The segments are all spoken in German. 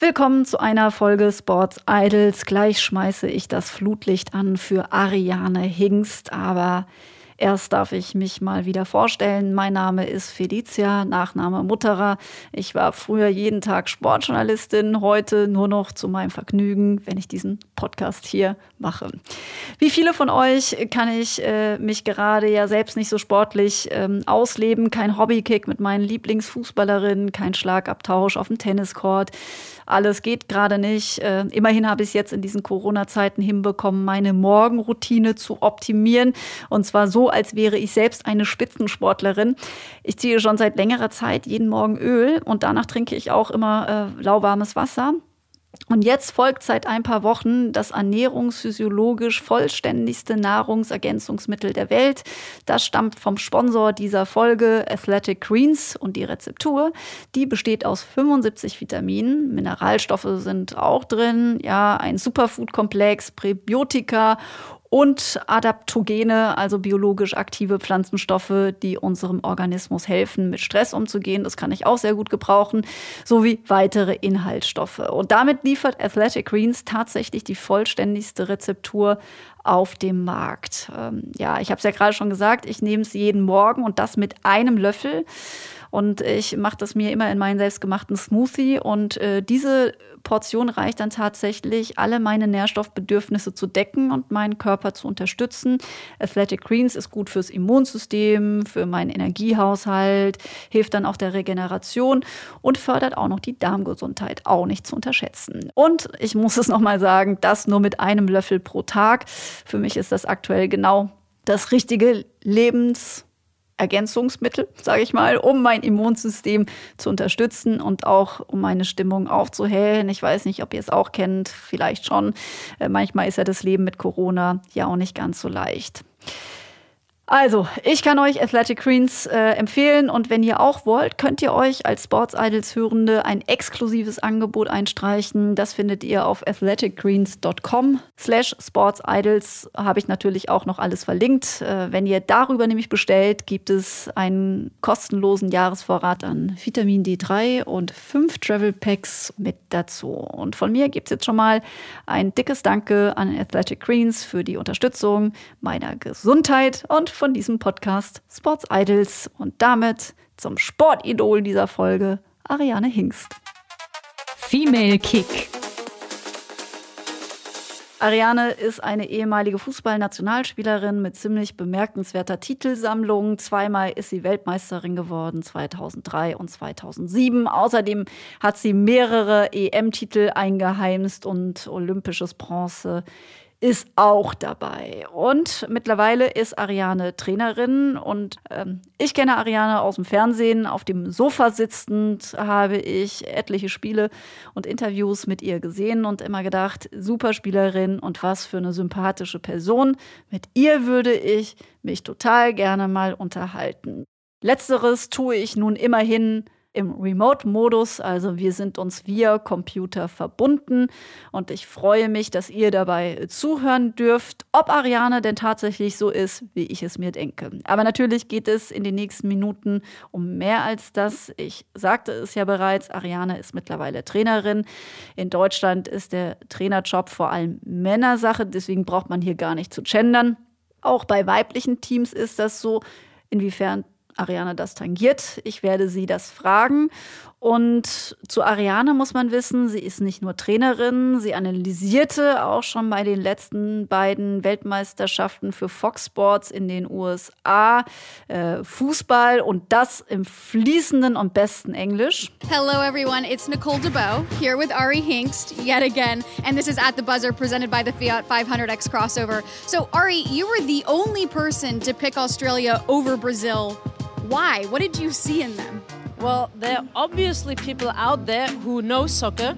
Willkommen zu einer Folge Sports Idols. Gleich schmeiße ich das Flutlicht an für Ariane Hingst, aber Erst darf ich mich mal wieder vorstellen. Mein Name ist Felicia, Nachname Mutterer. Ich war früher jeden Tag Sportjournalistin, heute nur noch zu meinem Vergnügen, wenn ich diesen Podcast hier mache. Wie viele von euch kann ich äh, mich gerade ja selbst nicht so sportlich ähm, ausleben. Kein Hobbykick mit meinen Lieblingsfußballerinnen, kein Schlagabtausch auf dem Tenniscourt. Alles geht gerade nicht. Äh, immerhin habe ich es jetzt in diesen Corona-Zeiten hinbekommen, meine Morgenroutine zu optimieren. Und zwar so, als wäre ich selbst eine Spitzensportlerin. Ich ziehe schon seit längerer Zeit jeden Morgen Öl und danach trinke ich auch immer äh, lauwarmes Wasser. Und jetzt folgt seit ein paar Wochen das ernährungsphysiologisch vollständigste Nahrungsergänzungsmittel der Welt. Das stammt vom Sponsor dieser Folge, Athletic Greens. Und die Rezeptur, die besteht aus 75 Vitaminen. Mineralstoffe sind auch drin. Ja, ein Superfood-Komplex, Präbiotika und Adaptogene, also biologisch aktive Pflanzenstoffe, die unserem Organismus helfen, mit Stress umzugehen. Das kann ich auch sehr gut gebrauchen, sowie weitere Inhaltsstoffe. Und damit liefert Athletic Greens tatsächlich die vollständigste Rezeptur auf dem Markt. Ähm, ja, ich habe es ja gerade schon gesagt, ich nehme es jeden Morgen und das mit einem Löffel. Und ich mache das mir immer in meinen selbstgemachten Smoothie. Und äh, diese Portion reicht dann tatsächlich, alle meine Nährstoffbedürfnisse zu decken und meinen Körper zu unterstützen. Athletic Greens ist gut fürs Immunsystem, für meinen Energiehaushalt, hilft dann auch der Regeneration und fördert auch noch die Darmgesundheit, auch nicht zu unterschätzen. Und ich muss es nochmal sagen, das nur mit einem Löffel pro Tag. Für mich ist das aktuell genau das richtige Lebens Ergänzungsmittel, sage ich mal, um mein Immunsystem zu unterstützen und auch um meine Stimmung aufzuhellen. Ich weiß nicht, ob ihr es auch kennt, vielleicht schon. Äh, manchmal ist ja das Leben mit Corona ja auch nicht ganz so leicht. Also, ich kann euch Athletic Greens äh, empfehlen und wenn ihr auch wollt, könnt ihr euch als Sports Idols Hörende ein exklusives Angebot einstreichen. Das findet ihr auf athleticgreens.com slash sportsidols. Habe ich natürlich auch noch alles verlinkt. Äh, wenn ihr darüber nämlich bestellt, gibt es einen kostenlosen Jahresvorrat an Vitamin D3 und fünf Travel Packs mit dazu. Und von mir gibt es jetzt schon mal ein dickes Danke an Athletic Greens für die Unterstützung meiner Gesundheit und von diesem Podcast Sports Idols und damit zum Sportidol dieser Folge, Ariane Hingst. Female Kick. Ariane ist eine ehemalige Fußballnationalspielerin mit ziemlich bemerkenswerter Titelsammlung. Zweimal ist sie Weltmeisterin geworden, 2003 und 2007. Außerdem hat sie mehrere EM-Titel eingeheimst und olympisches Bronze ist auch dabei. Und mittlerweile ist Ariane Trainerin und ähm, ich kenne Ariane aus dem Fernsehen. Auf dem Sofa sitzend habe ich etliche Spiele und Interviews mit ihr gesehen und immer gedacht, super Spielerin und was für eine sympathische Person. Mit ihr würde ich mich total gerne mal unterhalten. Letzteres tue ich nun immerhin im Remote-Modus, also wir sind uns via Computer verbunden und ich freue mich, dass ihr dabei zuhören dürft, ob Ariane denn tatsächlich so ist, wie ich es mir denke. Aber natürlich geht es in den nächsten Minuten um mehr als das. Ich sagte es ja bereits, Ariane ist mittlerweile Trainerin. In Deutschland ist der Trainerjob vor allem Männersache, deswegen braucht man hier gar nicht zu gendern. Auch bei weiblichen Teams ist das so. Inwiefern Ariane das tangiert. Ich werde sie das fragen. Und zu Ariane muss man wissen, sie ist nicht nur Trainerin, sie analysierte auch schon bei den letzten beiden Weltmeisterschaften für Fox Sports in den USA äh, Fußball und das im fließenden und besten Englisch. Hello everyone, it's Nicole DeBow here with Ari Hinkst yet again, and this is at the buzzer presented by the Fiat 500X crossover. So Ari, you were the only person to pick Australia over Brazil Why? What did you see in them? Well, there are obviously people out there who know soccer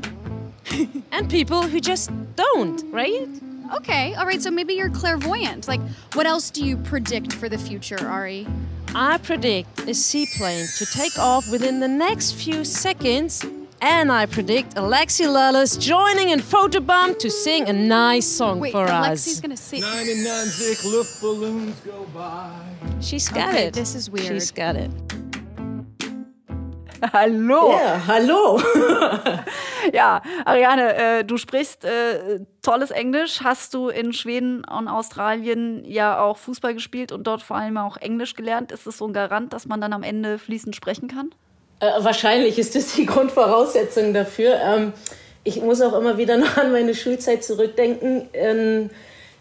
and people who just don't, right? Okay, all right, so maybe you're clairvoyant. Like, what else do you predict for the future, Ari? I predict a seaplane to take off within the next few seconds, and I predict Alexi Lala's joining in Photobomb to sing a nice song Wait, for Alexi's us. gonna sing. 99 Zick Luft balloons go by. She's got Okay, it. this is weird. She's got it. Hallo. Ja, hallo. Ja, Ariane, äh, du sprichst äh, tolles Englisch. Hast du in Schweden und Australien ja auch Fußball gespielt und dort vor allem auch Englisch gelernt? Ist es so ein Garant, dass man dann am Ende fließend sprechen kann? Äh, wahrscheinlich ist das die Grundvoraussetzung dafür. Ähm, ich muss auch immer wieder noch an meine Schulzeit zurückdenken. In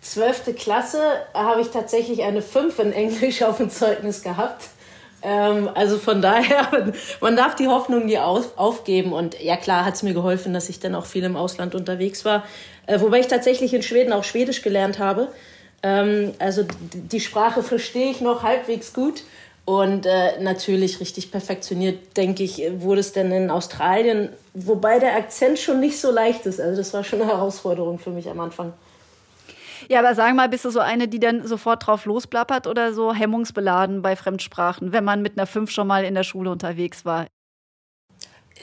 12. Klasse habe ich tatsächlich eine 5 in Englisch auf dem Zeugnis gehabt. Ähm, also von daher, man darf die Hoffnung nie auf, aufgeben. Und ja klar hat es mir geholfen, dass ich dann auch viel im Ausland unterwegs war. Äh, wobei ich tatsächlich in Schweden auch Schwedisch gelernt habe. Ähm, also die, die Sprache verstehe ich noch halbwegs gut. Und äh, natürlich richtig perfektioniert, denke ich, wurde es denn in Australien, wobei der Akzent schon nicht so leicht ist. Also das war schon eine Herausforderung für mich am Anfang. Ja, aber sag mal, bist du so eine, die dann sofort drauf losplappert oder so hemmungsbeladen bei Fremdsprachen, wenn man mit einer 5 schon mal in der Schule unterwegs war?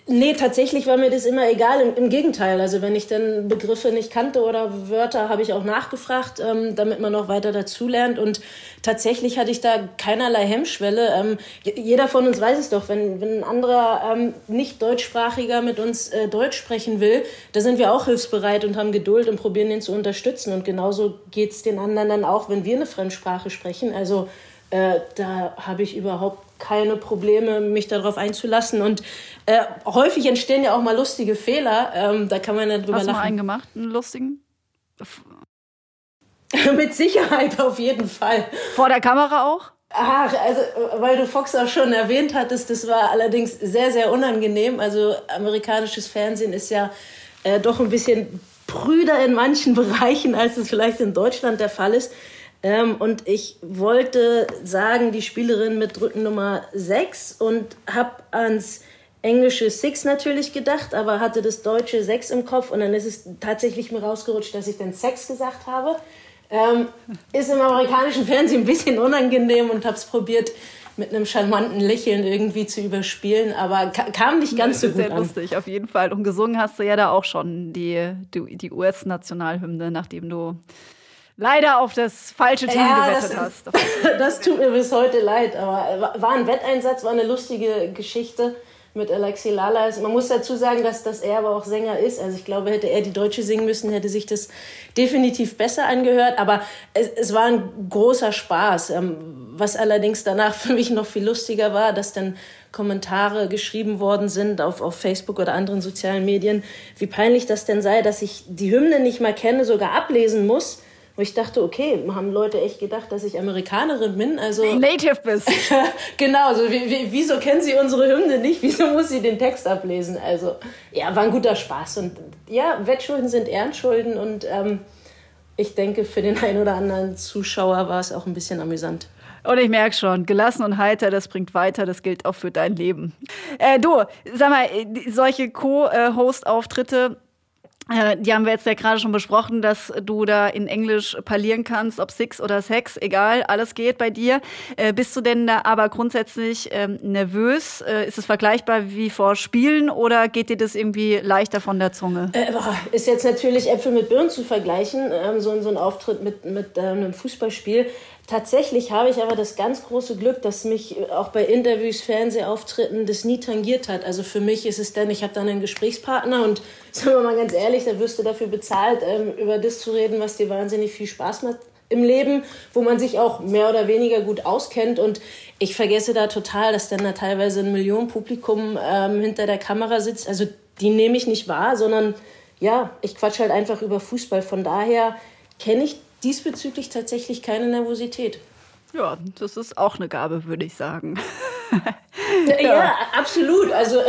Nee, tatsächlich war mir das immer egal. Im, Im, Gegenteil, also wenn ich dann Begriffe nicht kannte oder Wörter, habe ich auch nachgefragt, ähm, damit man noch weiter dazulernt. Und tatsächlich hatte ich da keinerlei Hemmschwelle. Ähm, jeder von uns weiß es doch, wenn, wenn ein anderer ähm, nicht deutschsprachiger mit uns äh, Deutsch sprechen will, da sind wir auch hilfsbereit und haben Geduld und probieren ihn zu unterstützen. Und genauso geht's den anderen dann auch, wenn wir eine Fremdsprache sprechen. Also äh, da habe ich überhaupt keine Probleme, mich darauf einzulassen. Und äh, häufig entstehen ja auch mal lustige Fehler. Ähm, da kann man ja drüber Hast du lachen. mal einen gemacht, einen lustigen? Mit Sicherheit auf jeden Fall. Vor der Kamera auch? Ach, also, weil du Fox auch schon erwähnt hattest, das war allerdings sehr, sehr unangenehm. Also, amerikanisches Fernsehen ist ja äh, doch ein bisschen prüder in manchen Bereichen, als es vielleicht in Deutschland der Fall ist. Ähm, und ich wollte sagen, die Spielerin mit Rückennummer 6 und habe ans englische Six natürlich gedacht, aber hatte das deutsche 6 im Kopf und dann ist es tatsächlich mir rausgerutscht, dass ich dann Sex gesagt habe. Ähm, ist im amerikanischen Fernsehen ein bisschen unangenehm und habe es probiert mit einem charmanten Lächeln irgendwie zu überspielen, aber kam nicht ganz so gut sehr an. lustig, auf jeden Fall. Und gesungen hast du ja da auch schon die, die, die US-Nationalhymne, nachdem du leider auf das falsche Team Ja, gewettet das- hast. Das tut mir bis heute leid, aber war ein Wetteinsatz, war eine lustige Geschichte mit Alexi Lala. Man muss dazu sagen, dass, dass er aber auch Sänger ist. Also ich glaube, hätte er die Deutsche singen müssen, hätte sich das definitiv besser angehört. Aber es, es war ein großer Spaß. Ähm, Was allerdings danach für mich noch viel lustiger war, dass dann Kommentare geschrieben worden sind auf, auf Facebook oder anderen sozialen Medien, wie peinlich das denn sei, dass ich die Hymne nicht mal kenne, sogar ablesen muss. Wo ich dachte, okay, haben Leute echt gedacht, dass ich Amerikanerin bin? Also Native bist. genau, so wie, wie, wieso kennen sie unsere Hymne nicht? Wieso muss sie den Text ablesen? Also ja, war ein guter Spaß und ja, Wettschulden sind Ehrenschulden und ähm, ich denke, für den einen oder anderen Zuschauer war es auch ein bisschen amüsant. Und ich merke schon, gelassen und heiter, das bringt weiter, das gilt auch für dein Leben. Äh, du, sag mal, solche Co-Host-Auftritte, äh, die haben wir jetzt ja gerade schon besprochen, dass du da in Englisch parlieren kannst, ob Six oder Sex, egal, alles geht bei dir. Äh, bist du denn da aber grundsätzlich ähm, nervös? Äh, ist es vergleichbar wie vor Spielen oder geht dir das irgendwie leichter von der Zunge? Äh, ist jetzt natürlich Äpfel mit Birnen zu vergleichen, ähm, so, so ein Auftritt mit, mit ähm, einem Fußballspiel. Tatsächlich habe ich aber das ganz große Glück, dass mich äh, auch bei Interviews, Fernsehauftritten das nie tangiert hat. Also für mich ist es dann, ich habe dann einen Gesprächspartner und sagen wir mal ganz ehrlich, da wirst du dafür bezahlt, ähm, über das zu reden, was dir wahnsinnig viel Spaß macht im Leben, wo man sich auch mehr oder weniger gut auskennt. Und ich vergesse da total, dass dann da teilweise ein Millionenpublikum ähm, hinter der Kamera sitzt. Also die nehme ich nicht wahr, sondern ja, ich quatsch halt einfach über Fußball. Von daher kenne ich diesbezüglich tatsächlich keine Nervosität. Ja, das ist auch eine Gabe, würde ich sagen. ja. ja, absolut. Also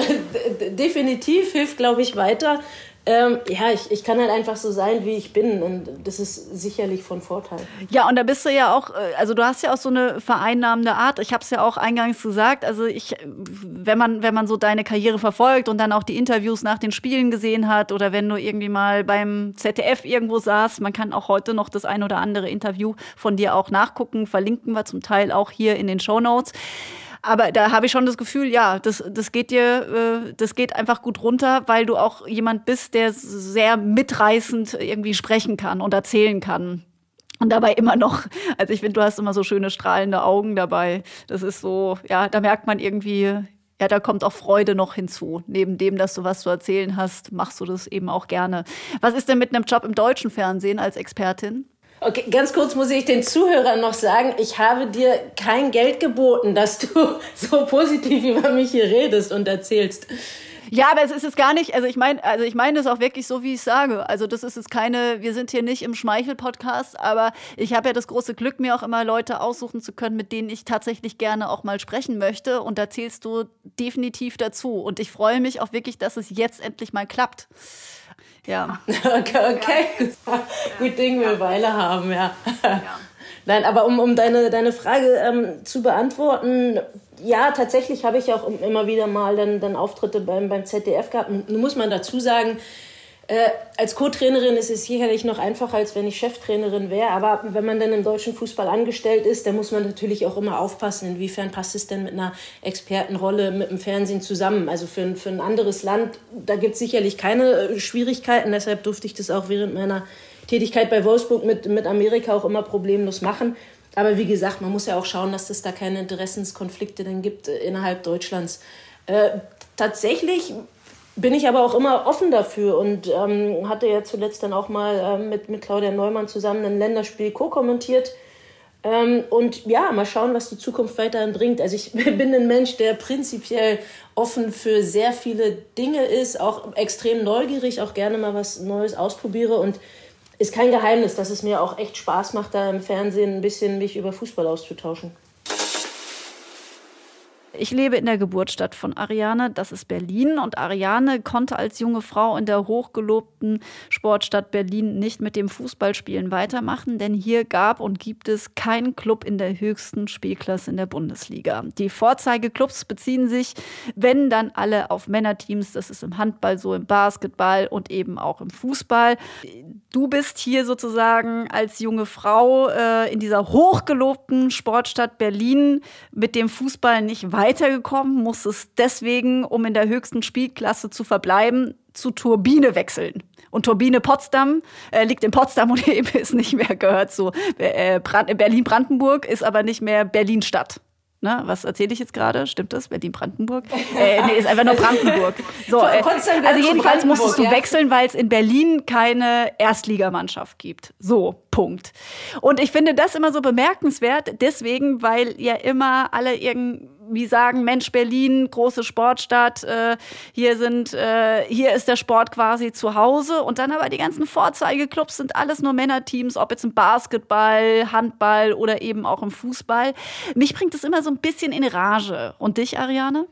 definitiv hilft, glaube ich, weiter. Ähm, ja, ich, ich kann halt einfach so sein, wie ich bin. Und das ist sicherlich von Vorteil. Ja, und da bist du ja auch, äh, also du hast ja auch so eine vereinnahmende Art. Ich habe es ja auch eingangs gesagt. Also ich, wenn man, wenn man so deine Karriere verfolgt und dann auch die Interviews nach den Spielen gesehen hat oder wenn du irgendwie mal beim ZDF irgendwo saßt, man kann auch heute noch das ein oder andere Interview von dir auch nachgucken. Verlinken wir zum Teil auch hier in den Show Notes. Aber da habe ich schon das Gefühl, ja, das, das geht dir, äh, das geht einfach gut runter, weil du auch jemand bist, der sehr mitreißend irgendwie sprechen kann und erzählen kann. Und dabei immer noch, also ich finde, du hast immer so schöne strahlende Augen dabei. Das ist so, ja, da merkt man irgendwie, ja, da kommt auch Freude noch hinzu. Neben dem, dass du was zu erzählen hast, machst du das eben auch gerne. Was ist denn mit einem Job im deutschen Fernsehen als Expertin? Okay, ganz kurz muss ich den Zuhörern noch sagen, ich habe dir kein Geld geboten, dass du so positiv über mich hier redest und erzählst. Ja, aber es ist jetzt gar nicht, also ich meine, also ich meine es auch wirklich so, wie ich sage. Also das ist jetzt keine, wir sind hier nicht im Schmeichel-Podcast, aber ich habe ja das große Glück, mir auch immer Leute aussuchen zu können, mit denen ich tatsächlich gerne auch mal sprechen möchte. Und da zählst du definitiv dazu. Und ich freue mich auch wirklich, dass es jetzt endlich mal klappt. Ja. Okay, okay. Ja. gut Ding wir Weile haben, ja. ja. Nein, aber um, um deine, deine Frage ähm, zu beantworten, ja, tatsächlich habe ich auch immer wieder mal dann, dann Auftritte beim, beim ZDF gehabt. Nun muss man dazu sagen, äh, als Co-Trainerin ist es sicherlich noch einfacher, als wenn ich Cheftrainerin wäre. Aber wenn man dann im deutschen Fußball angestellt ist, dann muss man natürlich auch immer aufpassen, inwiefern passt es denn mit einer Expertenrolle mit dem Fernsehen zusammen. Also für, für ein anderes Land, da gibt es sicherlich keine äh, Schwierigkeiten. Deshalb durfte ich das auch während meiner Tätigkeit bei Wolfsburg mit, mit Amerika auch immer problemlos machen. Aber wie gesagt, man muss ja auch schauen, dass es da keine Interessenskonflikte dann gibt äh, innerhalb Deutschlands. Äh, tatsächlich bin ich aber auch immer offen dafür und ähm, hatte ja zuletzt dann auch mal ähm, mit, mit Claudia Neumann zusammen ein Länderspiel co-kommentiert. Ähm, und ja, mal schauen, was die Zukunft weiterhin bringt. Also ich bin ein Mensch, der prinzipiell offen für sehr viele Dinge ist, auch extrem neugierig, auch gerne mal was Neues ausprobiere und ist kein Geheimnis, dass es mir auch echt Spaß macht, da im Fernsehen ein bisschen mich über Fußball auszutauschen. Ich lebe in der Geburtsstadt von Ariane, das ist Berlin. Und Ariane konnte als junge Frau in der hochgelobten Sportstadt Berlin nicht mit dem Fußballspielen weitermachen, denn hier gab und gibt es keinen Club in der höchsten Spielklasse in der Bundesliga. Die Vorzeigeklubs beziehen sich, wenn dann alle auf Männerteams, das ist im Handball so, im Basketball und eben auch im Fußball. Du bist hier sozusagen als junge Frau äh, in dieser hochgelobten Sportstadt Berlin mit dem Fußball nicht weiter weitergekommen, musstest deswegen, um in der höchsten Spielklasse zu verbleiben, zu Turbine wechseln. Und Turbine Potsdam äh, liegt in Potsdam und eben ist nicht mehr gehört zu äh, Berlin-Brandenburg, ist aber nicht mehr Berlin-Stadt. Ne, was erzähle ich jetzt gerade? Stimmt das? Berlin-Brandenburg? äh, nee, ist einfach nur Brandenburg. So, äh, also jedenfalls musstest du ja. wechseln, weil es in Berlin keine Erstligamannschaft gibt. So, Punkt. Und ich finde das immer so bemerkenswert, deswegen, weil ja immer alle irgendwie wie sagen, Mensch, Berlin, große Sportstadt, äh, hier sind, äh, hier ist der Sport quasi zu Hause. Und dann aber die ganzen Vorzeigeklubs sind alles nur Männerteams, ob jetzt im Basketball, Handball oder eben auch im Fußball. Mich bringt es immer so ein bisschen in Rage. Und dich, Ariane?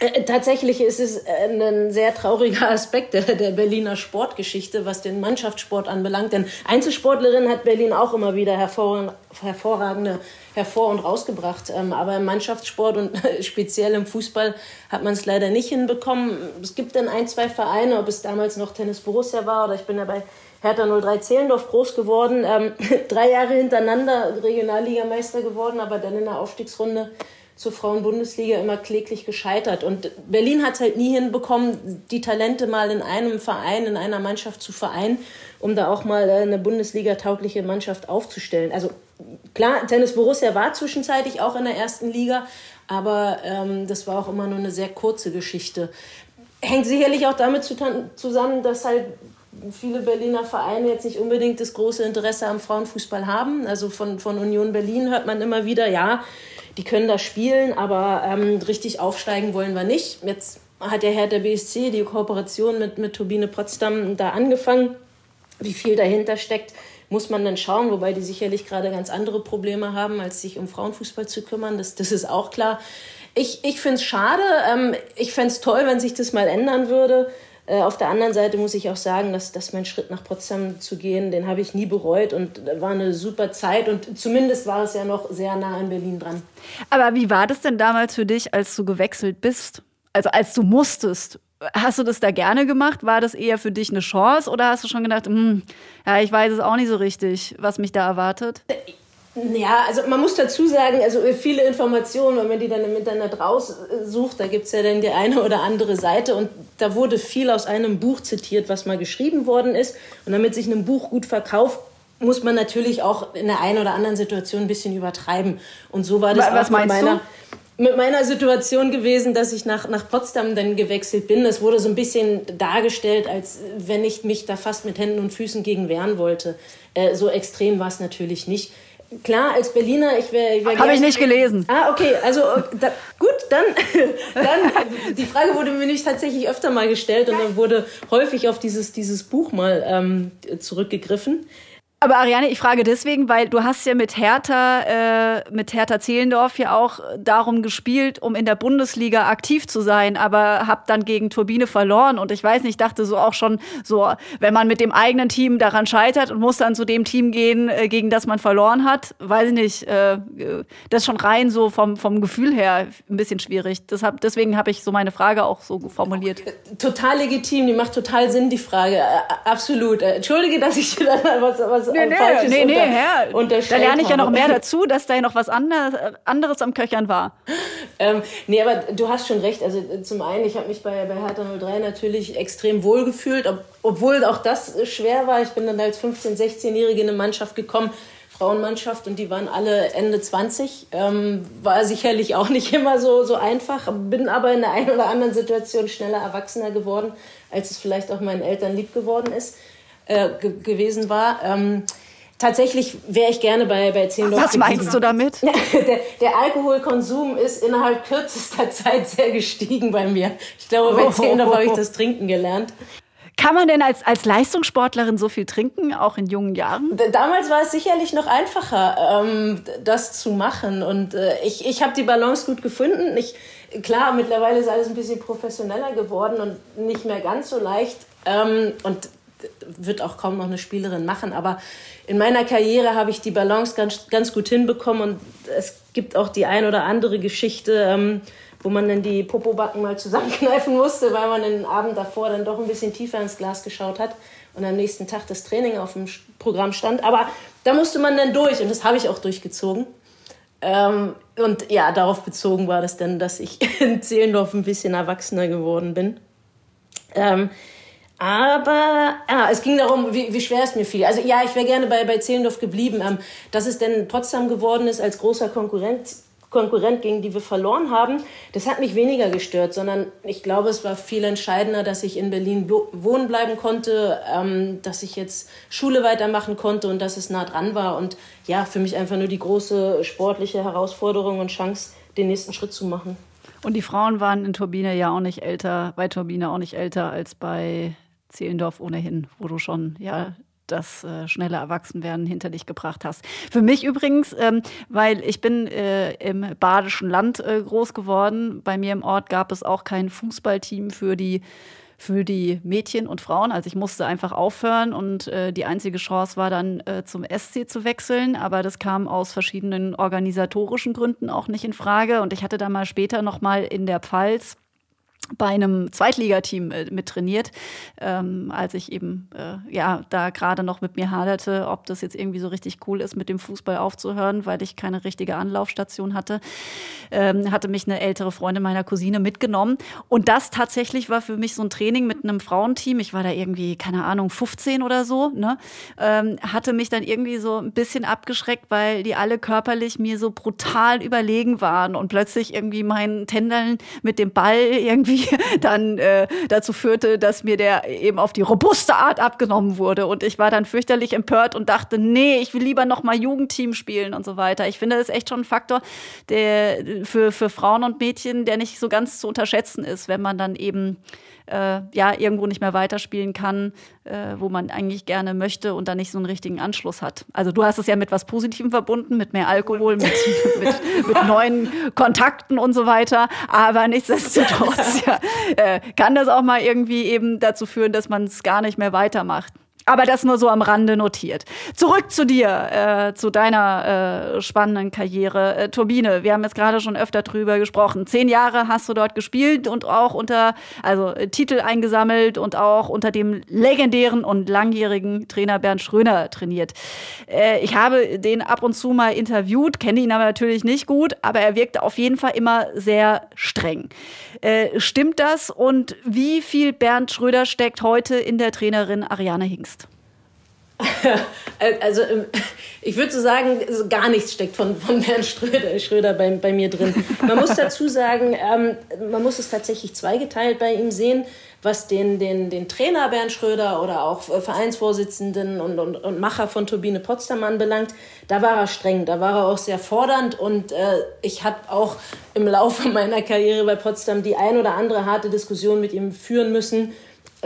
Äh, tatsächlich ist es äh, ein sehr trauriger Aspekt der, Berliner Sportgeschichte, was den Mannschaftssport anbelangt. Denn Einzelsportlerinnen hat Berlin auch immer wieder hervor, hervorragende hervor und rausgebracht. Ähm, aber im Mannschaftssport und speziell im Fußball hat man es leider nicht hinbekommen. Es gibt dann ein, zwei Vereine, ob es damals noch Tennis Borussia war oder ich bin ja bei Hertha 03 Zehlendorf groß geworden. Ähm, drei Jahre hintereinander Regionalligameister geworden, aber dann in der Aufstiegsrunde zur Frauenbundesliga immer kläglich gescheitert. Und Berlin hat es halt nie hinbekommen, die Talente mal in einem Verein, in einer Mannschaft zu vereinen, um da auch mal äh, eine Bundesliga-taugliche Mannschaft aufzustellen. Also klar, Tennis Borussia war zwischenzeitlich auch in der ersten Liga, aber ähm, das war auch immer nur eine sehr kurze Geschichte. Hängt sicherlich auch damit zusammen, dass halt viele Berliner Vereine jetzt nicht unbedingt das große Interesse am Frauenfußball haben. Also von, von Union Berlin hört man immer wieder, ja, die können da spielen, aber ähm, richtig aufsteigen wollen wir nicht. Jetzt hat der Herr der BSC die Kooperation mit, mit Turbine Potsdam da angefangen. Wie viel dahinter steckt, muss man dann schauen, wobei die sicherlich gerade ganz andere Probleme haben, als sich um Frauenfußball zu kümmern. Das, das ist auch klar. Ich, ich finde es schade. Ähm, ich fände es toll, wenn sich das mal ändern würde. Äh, auf der anderen Seite muss ich auch sagen, dass, dass mein Schritt nach Potsdam zu gehen, den habe ich nie bereut und war eine super Zeit und zumindest war es ja noch sehr nah an Berlin dran. Aber wie war das denn damals für dich, als du gewechselt bist? Also als du musstest? Hast du das da gerne gemacht? War das eher für dich eine Chance oder hast du schon gedacht, hm, ja, ich weiß es auch nicht so richtig, was mich da erwartet? Ja, also man muss dazu sagen, also viele Informationen, wenn man die dann im Internet raussucht, da gibt es ja dann die eine oder andere Seite und da wurde viel aus einem Buch zitiert, was mal geschrieben worden ist. Und damit sich ein Buch gut verkauft, muss man natürlich auch in der einen oder anderen Situation ein bisschen übertreiben. Und so war das was auch mit meiner, mit meiner Situation gewesen, dass ich nach, nach Potsdam dann gewechselt bin. Das wurde so ein bisschen dargestellt, als wenn ich mich da fast mit Händen und Füßen gegen wehren wollte. Äh, so extrem war es natürlich nicht klar, als Berliner, ich wäre. Ich wär Habe ich nicht gelesen. Ah, okay, also da, gut, dann, dann. Die Frage wurde mir nicht tatsächlich öfter mal gestellt und dann wurde häufig auf dieses, dieses Buch mal ähm, zurückgegriffen. Aber Ariane, ich frage deswegen, weil du hast ja mit Hertha, äh, mit Hertha Zehlendorf ja auch darum gespielt, um in der Bundesliga aktiv zu sein, aber hab dann gegen Turbine verloren und ich weiß nicht, dachte so auch schon so, wenn man mit dem eigenen Team daran scheitert und muss dann zu dem Team gehen, äh, gegen das man verloren hat, weiß ich nicht, äh, das ist schon rein so vom, vom Gefühl her ein bisschen schwierig. Deshalb, deswegen habe ich so meine Frage auch so formuliert. Total legitim, die macht total Sinn, die Frage. Äh, absolut. Äh, entschuldige, dass ich dir dann was, was nee, nee, Falsches nee, nee, unter, Da lerne ich ja noch mehr dazu, dass da ja noch was anderes am Köchern war. ähm, nee, aber du hast schon recht. Also zum einen, ich habe mich bei, bei Hertha 03 natürlich extrem wohl gefühlt, ob, obwohl auch das schwer war. Ich bin dann als 15-, 16-Jährige in eine Mannschaft gekommen, Frauenmannschaft und die waren alle Ende 20. Ähm, war sicherlich auch nicht immer so, so einfach, bin aber in der einen oder anderen Situation schneller Erwachsener geworden, als es vielleicht auch meinen Eltern lieb geworden ist äh, gewesen war. Ähm, tatsächlich wäre ich gerne bei, bei 10 Was meinst du damit? der, der, Alkoholkonsum ist innerhalb kürzester Zeit sehr gestiegen bei mir. Ich glaube, bei 10 oh. habe ich das Trinken gelernt. Kann man denn als, als Leistungssportlerin so viel trinken, auch in jungen Jahren? Damals war es sicherlich noch einfacher, ähm, das zu machen. Und äh, ich, ich habe die Balance gut gefunden. Ich, klar, mittlerweile ist alles ein bisschen professioneller geworden und nicht mehr ganz so leicht. Ähm, und wird auch kaum noch eine Spielerin machen. Aber in meiner Karriere habe ich die Balance ganz, ganz gut hinbekommen und es gibt auch die ein oder andere Geschichte, ähm, wo man dann die Popobacken mal zusammenkneifen musste, weil man den Abend davor dann doch ein bisschen tiefer ins Glas geschaut hat und am nächsten Tag das Training auf dem Programm stand. Aber da musste man dann durch und das habe ich auch durchgezogen. Ähm, und ja, darauf bezogen war das dann, dass ich in Zehlendorf ein bisschen erwachsener geworden bin. Ähm, aber ja, es ging darum, wie, wie schwer es mir fiel. Also ja, ich wäre gerne bei, bei Zehlendorf geblieben. Ähm, dass es denn Potsdam geworden ist als großer Konkurrent, Konkurrent, gegen die wir verloren haben, das hat mich weniger gestört, sondern ich glaube, es war viel entscheidender, dass ich in Berlin wohnen bleiben konnte, ähm, dass ich jetzt Schule weitermachen konnte und dass es nah dran war. Und ja, für mich einfach nur die große sportliche Herausforderung und Chance, den nächsten Schritt zu machen. Und die Frauen waren in Turbine ja auch nicht älter, bei Turbine auch nicht älter als bei Zehlendorf ohnehin, wo du schon ja das äh, schnelle Erwachsenwerden hinter dich gebracht hast. Für mich übrigens, ähm, weil ich bin äh, im badischen Land äh, groß geworden. Bei mir im Ort gab es auch kein Fußballteam für die für die Mädchen und Frauen. Also ich musste einfach aufhören und äh, die einzige Chance war dann äh, zum SC zu wechseln, aber das kam aus verschiedenen organisatorischen Gründen auch nicht in Frage und ich hatte dann mal später noch mal in der Pfalz bei einem Zweitligateam äh, mit trainiert, ähm, als ich eben äh, ja da gerade noch mit mir haderte, ob das jetzt irgendwie so richtig cool ist, mit dem Fußball aufzuhören, weil ich keine richtige Anlaufstation hatte, ähm, hatte mich eine ältere Freundin meiner Cousine mitgenommen und das tatsächlich war für mich so ein Training mit einem Frauenteam. Ich war da irgendwie keine Ahnung 15 oder so, ne, ähm, hatte mich dann irgendwie so ein bisschen abgeschreckt, weil die alle körperlich mir so brutal überlegen waren und plötzlich irgendwie mein Tändeln mit dem Ball irgendwie irgendwie dann äh, dazu führte, dass mir der eben auf die robuste Art abgenommen wurde. Und ich war dann fürchterlich empört und dachte, nee, ich will lieber noch mal Jugendteam spielen und so weiter. Ich finde, das ist echt schon ein Faktor der, für, für Frauen und Mädchen, der nicht so ganz zu unterschätzen ist, wenn man dann eben äh, ja irgendwo nicht mehr weiterspielen kann, äh, wo man eigentlich gerne möchte und dann nicht so einen richtigen Anschluss hat. Also du hast es ja mit was Positivem verbunden, mit mehr Alkohol, mit, mit, mit neuen Kontakten und so weiter. Aber nichtsdestotrotz ja, äh, kann das auch mal irgendwie eben dazu führen, dass man es gar nicht mehr weitermacht. Aber das nur so am Rande notiert. Zurück zu dir, äh, zu deiner äh, spannenden Karriere. Äh, Turbine, wir haben jetzt gerade schon öfter drüber gesprochen. Zehn Jahre hast du dort gespielt und auch unter, also äh, Titel eingesammelt und auch unter dem legendären und langjährigen Trainer Bernd Schröner trainiert. Äh, ich habe den ab und zu mal interviewt, kenne ihn aber natürlich nicht gut, aber er wirkte auf jeden Fall immer sehr streng. Äh, stimmt das? Und wie viel Bernd Schröder steckt heute in der Trainerin Ariane Hingst? also ähm, ich würde so sagen, gar nichts steckt von, von Bernd Schröder, Schröder bei, bei mir drin. Man muss dazu sagen, ähm, man muss es tatsächlich zweigeteilt bei ihm sehen, was den, den, den Trainer Bernd Schröder oder auch Vereinsvorsitzenden und, und, und Macher von Turbine Potsdam anbelangt. Da war er streng, da war er auch sehr fordernd und äh, ich habe auch im Laufe meiner Karriere bei Potsdam die ein oder andere harte Diskussion mit ihm führen müssen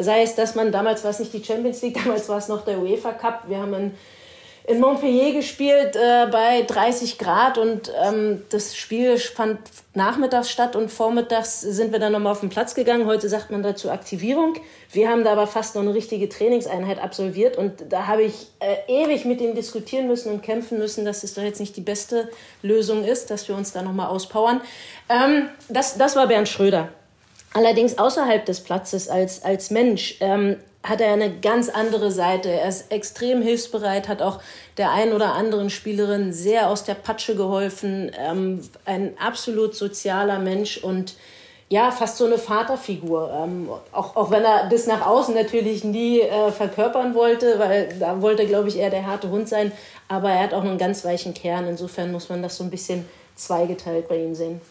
Sei es, dass man, damals war es nicht die Champions League, damals war es noch der UEFA Cup. Wir haben in, Montpellier gespielt äh, bei 30 Grad und ähm, das Spiel fand nachmittags statt und vormittags sind wir dann nochmal auf den Platz gegangen. Heute sagt man dazu Aktivierung. Wir haben da aber fast noch eine richtige Trainingseinheit absolviert und da habe ich äh, ewig mit ihm diskutieren müssen und kämpfen müssen, dass es doch jetzt nicht die beste Lösung ist, dass wir uns da nochmal auspowern. Ähm, das, das war Bernd Schröder. Allerdings außerhalb des Platzes als, als Mensch ähm, hat er eine ganz andere Seite. Er ist extrem hilfsbereit, hat auch der einen oder anderen Spielerin sehr aus der Patsche geholfen. Ähm, ein absolut sozialer Mensch und ja, fast so eine Vaterfigur. Ähm, auch, auch wenn er das nach außen natürlich nie äh, verkörpern wollte, weil da wollte, glaube ich, eher der harte Hund sein. Aber er hat auch einen ganz weichen Kern. Insofern muss man das so ein bisschen zweigeteilt bei ihm sehen.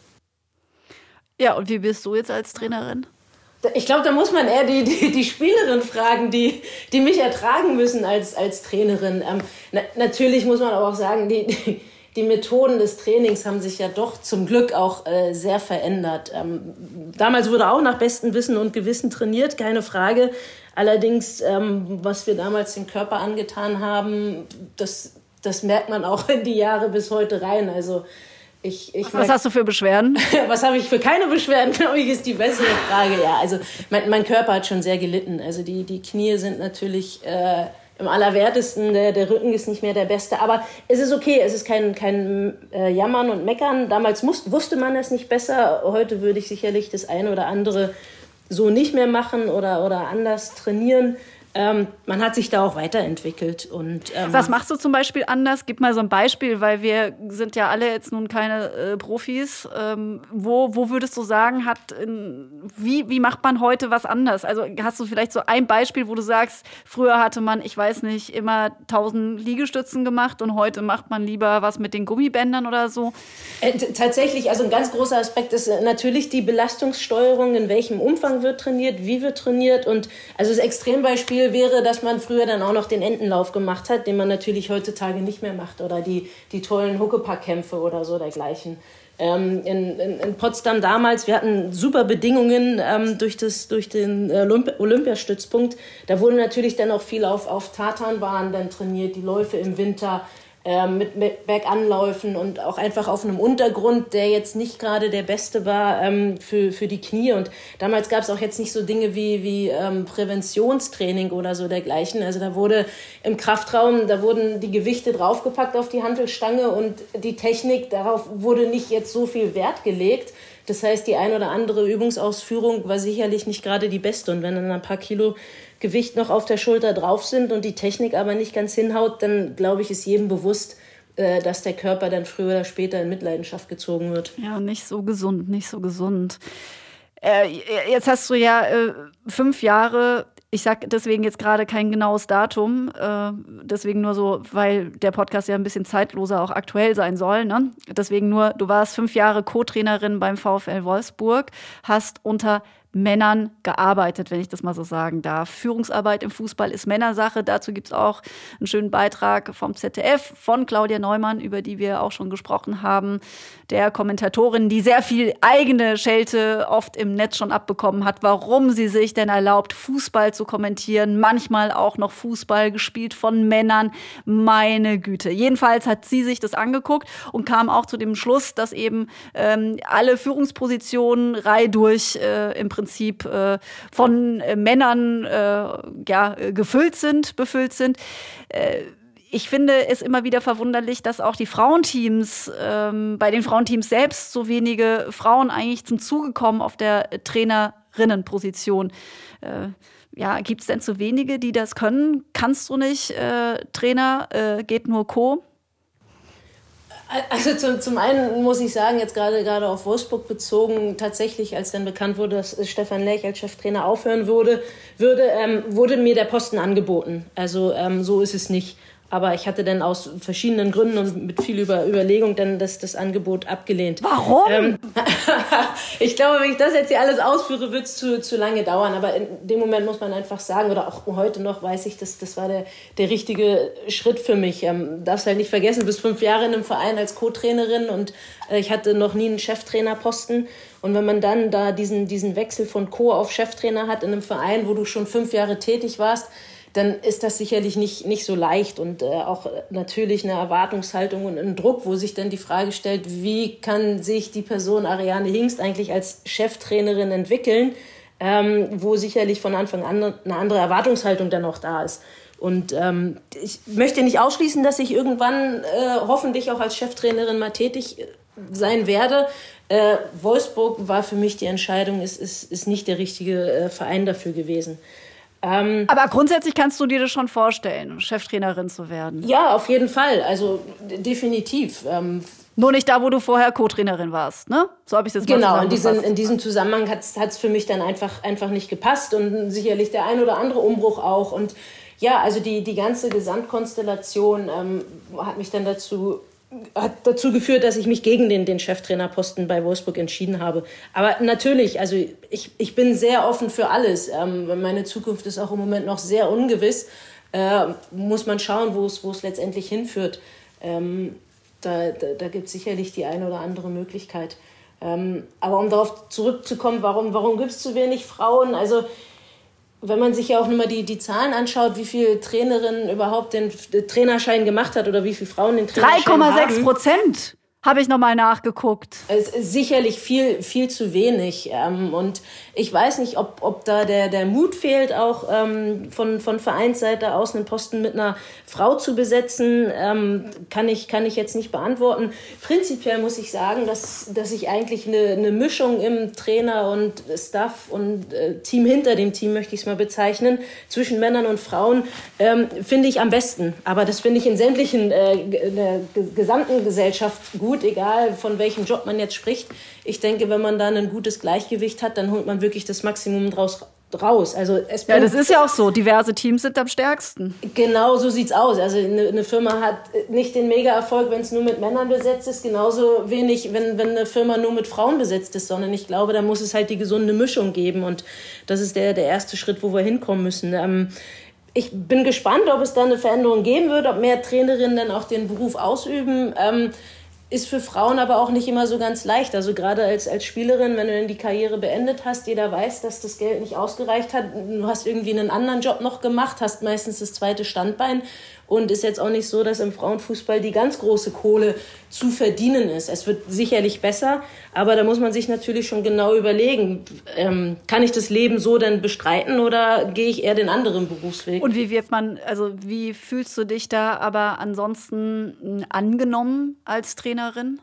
Ja, und wie bist du jetzt als Trainerin? Ich glaube, da muss man eher die, die, die Spielerin fragen, die, die mich ertragen müssen als, als Trainerin. Ähm, na, natürlich muss man aber auch sagen, die, die, die, Methoden des Trainings haben sich ja doch zum Glück auch äh, sehr verändert. Ähm, damals wurde auch nach bestem Wissen und Gewissen trainiert, keine Frage. Allerdings, ähm, was wir damals dem Körper angetan haben, das, das merkt man auch in die Jahre bis heute rein. Also ich, ich was hast du für Beschwerden? was habe ich für keine Beschwerden, glaube ich, ist die bessere Frage. Ja, also mein, mein Körper hat schon sehr gelitten. Also die, die Knie sind natürlich äh, im allerwertesten, der, der Rücken ist nicht mehr der beste. Aber es ist okay, es ist kein, kein äh, Jammern und Meckern. Damals muss, wusste man es nicht besser. Heute würde ich sicherlich das eine oder andere so nicht mehr machen oder, oder anders trainieren ähm, man hat sich da auch weiterentwickelt. Und, ähm, Was machst du zum Beispiel anders? Gib mal so ein Beispiel, weil wir sind ja alle jetzt nun keine äh, Profis. Ähm, wo, wo würdest du sagen, hat, in, wie, wie macht man heute was anders? Also hast du vielleicht so ein Beispiel, wo du sagst, früher hatte man, ich weiß nicht, immer 1000 Liegestützen gemacht und heute macht man lieber was mit den Gummibändern oder so? Äh, tatsächlich, also ein ganz großer Aspekt ist äh, natürlich die Belastungssteuerung, in welchem Umfang wird trainiert, wie wird trainiert und also das Extrembeispiel wäre, dass man früher dann auch noch den Entenlauf gemacht hat, den man natürlich heutzutage nicht mehr macht. Oder die, die tollen Huckepackkämpfe oder so dergleichen. Ähm, in, in, in, Potsdam damals, wir hatten super Bedingungen ähm, durch, das, durch den Olymp Olympiastützpunkt. Da wurde natürlich dann auch viel auf, auf Tatanbahnen dann trainiert, die Läufe im Winter mit, mit Berganläufen und auch einfach auf einem Untergrund, der jetzt nicht gerade der beste war ähm, für, für die Knie. Und damals gab es auch jetzt nicht so Dinge wie, wie ähm, Präventionstraining oder so dergleichen. Also da wurde im Kraftraum, da wurden die Gewichte draufgepackt auf die Handelstange und die Technik, darauf wurde nicht jetzt so viel Wert gelegt. Das heißt, die ein oder andere Übungsausführung war sicherlich nicht gerade die beste. Und wenn dann ein paar Kilo Gewicht noch auf der Schulter drauf sind und die Technik aber nicht ganz hinhaut, dann glaube ich, ist jedem bewusst, äh, dass der Körper dann früher oder später in Mitleidenschaft gezogen wird. Ja, nicht so gesund, nicht so gesund. Äh, jetzt hast du ja äh, fünf Jahre, ich sage deswegen jetzt gerade kein genaues Datum, äh, deswegen nur so, weil der Podcast ja ein bisschen zeitloser auch aktuell sein soll. Ne? Deswegen nur, du warst fünf Jahre Co-Trainerin beim VfL Wolfsburg, hast unter Männern gearbeitet, wenn ich das mal so sagen darf. Führungsarbeit im Fußball ist Männersache. Dazu gibt es auch einen schönen Beitrag vom ZDF von Claudia Neumann, über die wir auch schon gesprochen haben, der Kommentatorin, die sehr viel eigene Schelte oft im Netz schon abbekommen hat, warum sie sich denn erlaubt, Fußball zu kommentieren, manchmal auch noch Fußball gespielt von Männern. Meine Güte. Jedenfalls hat sie sich das angeguckt und kam auch zu dem Schluss, dass eben ähm, alle Führungspositionen reih äh, im Prinzip äh, von äh, Männern äh, ja, gefüllt sind, befüllt sind. Ich finde es immer wieder verwunderlich, dass auch die Frauenteams, ähm, bei den Frauenteams selbst so wenige Frauen eigentlich zum Zuge kommen auf der Trainerinnenposition. Äh, ja, gibt es denn zu wenige, die das können? Kannst du nicht, äh, Trainer, äh, geht nur Co? Also zum, zum einen muss ich sagen, jetzt gerade gerade auf Wolfsburg bezogen, tatsächlich, als dann bekannt wurde, dass Stefan Lech als Cheftrainer aufhören würde, würde ähm, wurde mir der Posten angeboten. Also ähm, so ist es nicht. Aber ich hatte dann aus verschiedenen Gründen und mit viel Über Überlegung dann das, das Angebot abgelehnt. Warum? Ähm, ich glaube, wenn ich das jetzt hier alles ausführe, wird es zu, zu lange dauern. Aber in dem Moment muss man einfach sagen, oder auch heute noch weiß ich, dass das war der, der richtige Schritt für mich. Ähm, darfst halt nicht vergessen, du bist fünf Jahre in einem Verein als Co-Trainerin und äh, ich hatte noch nie einen Cheftrainerposten. Und wenn man dann da diesen, diesen Wechsel von Co auf Cheftrainer hat in einem Verein, wo du schon fünf Jahre tätig warst, dann ist das sicherlich nicht, nicht so leicht und äh, auch natürlich eine Erwartungshaltung und ein Druck, wo sich dann die Frage stellt, wie kann sich die Person Ariane Hingst eigentlich als Cheftrainerin entwickeln, ähm, wo sicherlich von Anfang an eine andere Erwartungshaltung dann auch da ist. Und ähm, ich möchte nicht ausschließen, dass ich irgendwann äh, hoffentlich auch als Cheftrainerin mal tätig äh, sein werde. Äh, Wolfsburg war für mich die Entscheidung, ist, ist, ist nicht der richtige äh, Verein dafür gewesen. Ähm, Aber grundsätzlich kannst du dir das schon vorstellen, Cheftrainerin zu werden. Ja, auf jeden Fall. Also definitiv. Ähm, nur nicht da, wo du vorher Co-Trainerin warst, ne? So habe ich es Genau, in, diesem, in diesem Zusammenhang hat es für mich dann einfach, einfach nicht gepasst und sicherlich der ein oder andere Umbruch auch. Und ja, also die, die ganze Gesamtkonstellation ähm, hat mich dann dazu hat dazu geführt, dass ich mich gegen den, den Cheftrainerposten bei Wolfsburg entschieden habe. Aber natürlich, also ich, ich bin sehr offen für alles. Ähm, meine Zukunft ist auch im Moment noch sehr ungewiss. Äh, muss man schauen, wo es, letztendlich hinführt. Ähm, da da, da gibt es sicherlich die eine oder andere Möglichkeit. Ähm, aber um darauf zurückzukommen, warum, warum gibt es zu wenig Frauen? Also wenn man sich ja auch nochmal die, die Zahlen anschaut, wie viele Trainerinnen überhaupt den Trainerschein gemacht hat oder wie viele Frauen den Trainerschein haben. 3,6 Prozent. Habe ich nochmal nachgeguckt. Es ist sicherlich viel, viel zu wenig. Ähm, und ich weiß nicht, ob, ob da der, der Mut fehlt, auch ähm, von, von Vereinsseite aus einen Posten mit einer Frau zu besetzen. Ähm, kann, ich, kann ich jetzt nicht beantworten. Prinzipiell muss ich sagen, dass, dass ich eigentlich eine, eine Mischung im Trainer und Staff und äh, Team hinter dem Team, möchte ich es mal bezeichnen, zwischen Männern und Frauen, finde ich am besten. Aber das finde ich in sämtlichen, äh, in der gesamten Gesellschaft gut gut, egal von welchem Job man jetzt spricht. Ich denke, wenn man da ein gutes Gleichgewicht hat, dann holt man wirklich das Maximum draus raus. Also es ja, das ist ja auch so. Diverse Teams sind am stärksten. Genau so sieht's aus. Also eine, eine Firma hat nicht den Mega-Erfolg, wenn es nur mit Männern besetzt ist, genauso wenig, wenn, wenn eine Firma nur mit Frauen besetzt ist, sondern ich glaube, da muss es halt die gesunde Mischung geben und das ist der, der erste Schritt, wo wir hinkommen müssen. Ähm, ich bin gespannt, ob es da eine Veränderung geben wird, ob mehr Trainerinnen dann auch den Beruf ausüben. Ähm, ist für Frauen aber auch nicht immer so ganz leicht. Also gerade als, als Spielerin, wenn du dann die Karriere beendet hast, jeder weiß, dass das Geld nicht ausgereicht hat. Du hast irgendwie einen anderen Job noch gemacht, hast meistens das zweite Standbein und ist jetzt auch nicht so, dass im Frauenfußball die ganz große Kohle zu verdienen ist. Es wird sicherlich besser, aber da muss man sich natürlich schon genau überlegen, ähm, kann ich das Leben so denn bestreiten oder gehe ich eher den anderen Berufsweg? Und wie wird man, also wie fühlst du dich da aber ansonsten angenommen als Trainerin?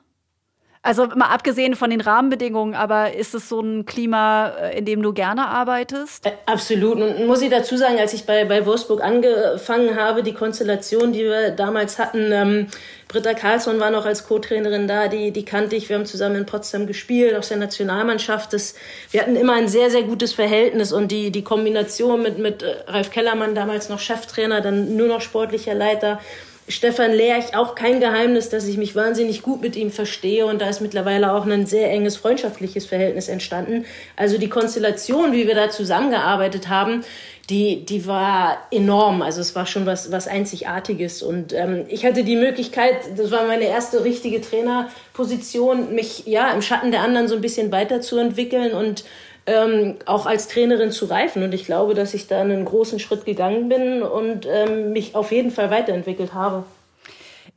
Also mal abgesehen von den Rahmenbedingungen, aber ist es so ein Klima, äh, in dem du gerne arbeitest? Äh, absolut. Und muss ich dazu sagen, als ich bei, bei Wolfsburg angefangen habe, die Konstellation, die wir damals hatten, ähm, Britta Karlsson war noch als Co-Trainerin da, die, die kannte ich. Wir haben zusammen in Potsdam gespielt, aus der Nationalmannschaft. Das, wir hatten immer ein sehr, sehr gutes Verhältnis und die, die Kombination mit, mit äh, Ralf Kellermann, damals noch Cheftrainer, dann nur noch sportlicher Leiter, Stefan Lerch auch kein Geheimnis, dass ich mich wahnsinnig gut mit ihm verstehe und da ist mittlerweile auch ein sehr enges freundschaftliches Verhältnis entstanden. Also die Konstellation, wie wir da zusammengearbeitet haben, die, die war enorm. Also es war schon was, was Einzigartiges. Und ähm, ich hatte die Möglichkeit, das war meine erste richtige Trainerposition, mich ja im Schatten der anderen so ein bisschen weiterzuentwickeln und ähm, auch als Trainerin zu reifen. Und ich glaube, dass ich da einen großen Schritt gegangen bin und ähm, mich auf jeden Fall weiterentwickelt habe.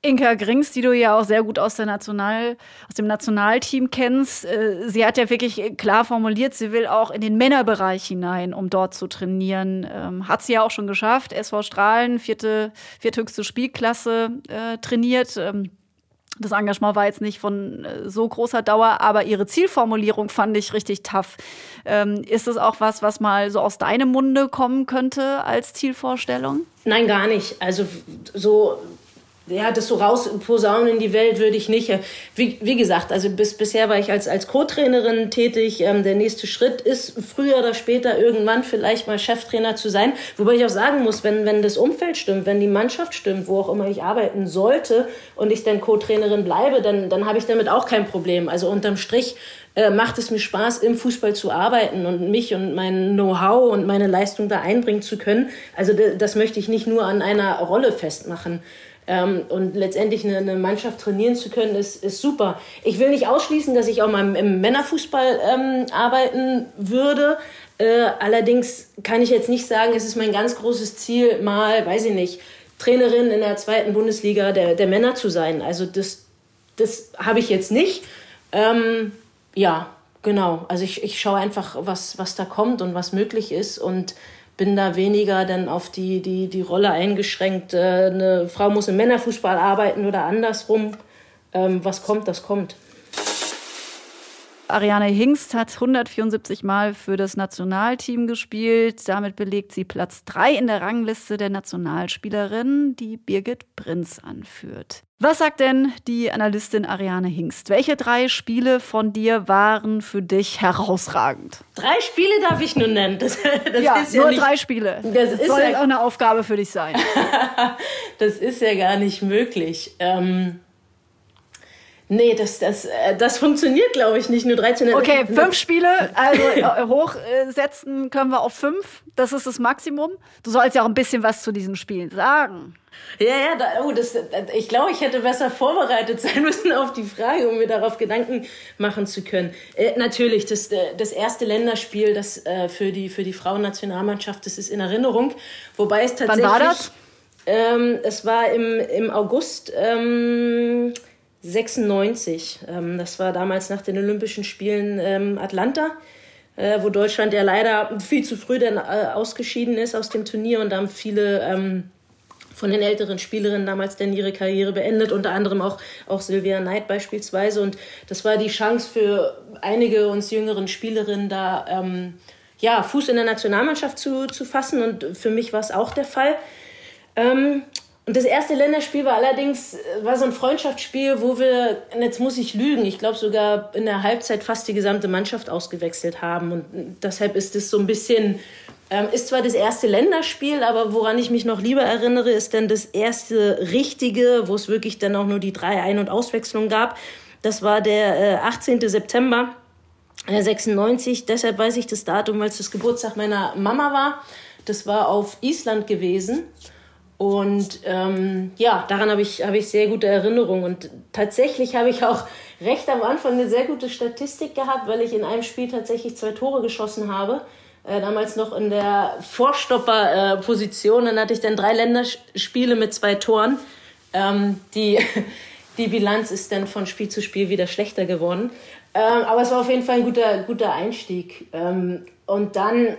Inka Grings, die du ja auch sehr gut aus, National, aus dem Nationalteam kennst, äh, sie hat ja wirklich klar formuliert, sie will auch in den Männerbereich hinein, um dort zu trainieren. Ähm, hat sie ja auch schon geschafft. SV Strahlen, vierte, vierthöchste Spielklasse äh, trainiert. Ähm, das Engagement war jetzt nicht von äh, so großer Dauer, aber ihre Zielformulierung fand ich richtig tough. Ähm, ist das auch was, was mal so aus deinem Munde kommen könnte als Zielvorstellung? Nein, gar nicht. Also so ja, das so rausposaunen in die Welt würde ich nicht. Wie, wie gesagt, also bis, bisher war ich als, als Co-Trainerin tätig. Ähm, der nächste Schritt ist früher oder später irgendwann vielleicht mal Cheftrainer zu sein. Wobei ich auch sagen muss, wenn, wenn das Umfeld stimmt, wenn die Mannschaft stimmt, wo auch immer ich arbeiten sollte und ich dann Co-Trainerin bleibe, dann, dann habe ich damit auch kein Problem. Also unterm Strich äh, macht es mir Spaß, im Fußball zu arbeiten und mich und mein Know-how und meine Leistung da einbringen zu können. Also das möchte ich nicht nur an einer Rolle festmachen. Ähm, und letztendlich eine, eine, Mannschaft trainieren zu können, ist, ist super. Ich will nicht ausschließen, dass ich auch mal im Männerfußball ähm, arbeiten würde. Äh, allerdings kann ich jetzt nicht sagen, es ist mein ganz großes Ziel, mal, weiß ich nicht, Trainerin in der zweiten Bundesliga der, der Männer zu sein. Also das, das habe ich jetzt nicht. Ähm, ja, genau. Also ich, ich schaue einfach, was, was da kommt und was möglich ist. Und bin da weniger dann auf die, die, die Rolle eingeschränkt. Äh, eine Frau muss im Männerfußball arbeiten oder andersrum. Ähm, was kommt, das kommt. Ariane Hingst hat 174 Mal für das Nationalteam gespielt. Damit belegt sie Platz 3 in der Rangliste der Nationalspielerinnen, die Birgit Prinz anführt. Was sagt denn die Analystin Ariane Hingst? Welche drei Spiele von dir waren für dich herausragend? Drei Spiele darf ich nur nennen. Das, das ja, ist ja nur nicht, drei Spiele. Das, das soll ja, auch eine Aufgabe für dich sein. das ist ja gar nicht möglich. Ähm Nee, das, das, äh, das funktioniert, glaube ich, nicht. Nur 13. Okay, fünf Spiele, also äh, hochsetzen können wir auf fünf. Das ist das Maximum. Du sollst ja auch ein bisschen was zu diesen Spielen sagen. Ja, ja, da, oh, das, ich glaube, ich hätte besser vorbereitet sein müssen auf die Frage, um mir darauf Gedanken machen zu können. Äh, natürlich, das, äh, das erste Länderspiel, das äh, für die, für die Frauennationalmannschaft, das ist in Erinnerung. Wobei es tatsächlich. Wann war das? Ähm, es war im, im August. Ähm, 96. Ähm, das war damals nach den Olympischen Spielen ähm, Atlanta, äh, wo Deutschland ja leider viel zu früh dann äh, ausgeschieden ist aus dem Turnier und da haben viele ähm, von den älteren Spielerinnen damals dann ihre Karriere beendet, unter anderem auch, auch Sylvia Knight beispielsweise. Und das war die Chance für einige uns jüngeren Spielerinnen da, ähm, ja, Fuß in der Nationalmannschaft zu, zu fassen und für mich war es auch der Fall. Ähm, und das erste Länderspiel war allerdings äh, war so ein Freundschaftsspiel, wo wir, jetzt muss ich lügen, ich glaube sogar in der Halbzeit fast die gesamte Mannschaft ausgewechselt haben. Und deshalb ist es so ein bisschen, ähm, ist zwar das erste Länderspiel, aber woran ich mich noch lieber erinnere, ist dann das erste richtige, wo es wirklich dann auch nur die drei Ein- und Auswechslungen gab. Das war der äh, 18. September äh, 96. Deshalb weiß ich das Datum, weil es das Geburtstag meiner Mama war. Das war auf Island gewesen. Und ähm, ja, daran habe ich, hab ich sehr gute Erinnerungen. Und tatsächlich habe ich auch recht am Anfang eine sehr gute Statistik gehabt, weil ich in einem Spiel tatsächlich zwei Tore geschossen habe. Äh, damals noch in der Vorstopper-Position. Dann hatte ich dann drei Länderspiele mit zwei Toren. Ähm, die, die Bilanz ist dann von Spiel zu Spiel wieder schlechter geworden. Ähm, aber es war auf jeden Fall ein guter, guter Einstieg. Ähm, und dann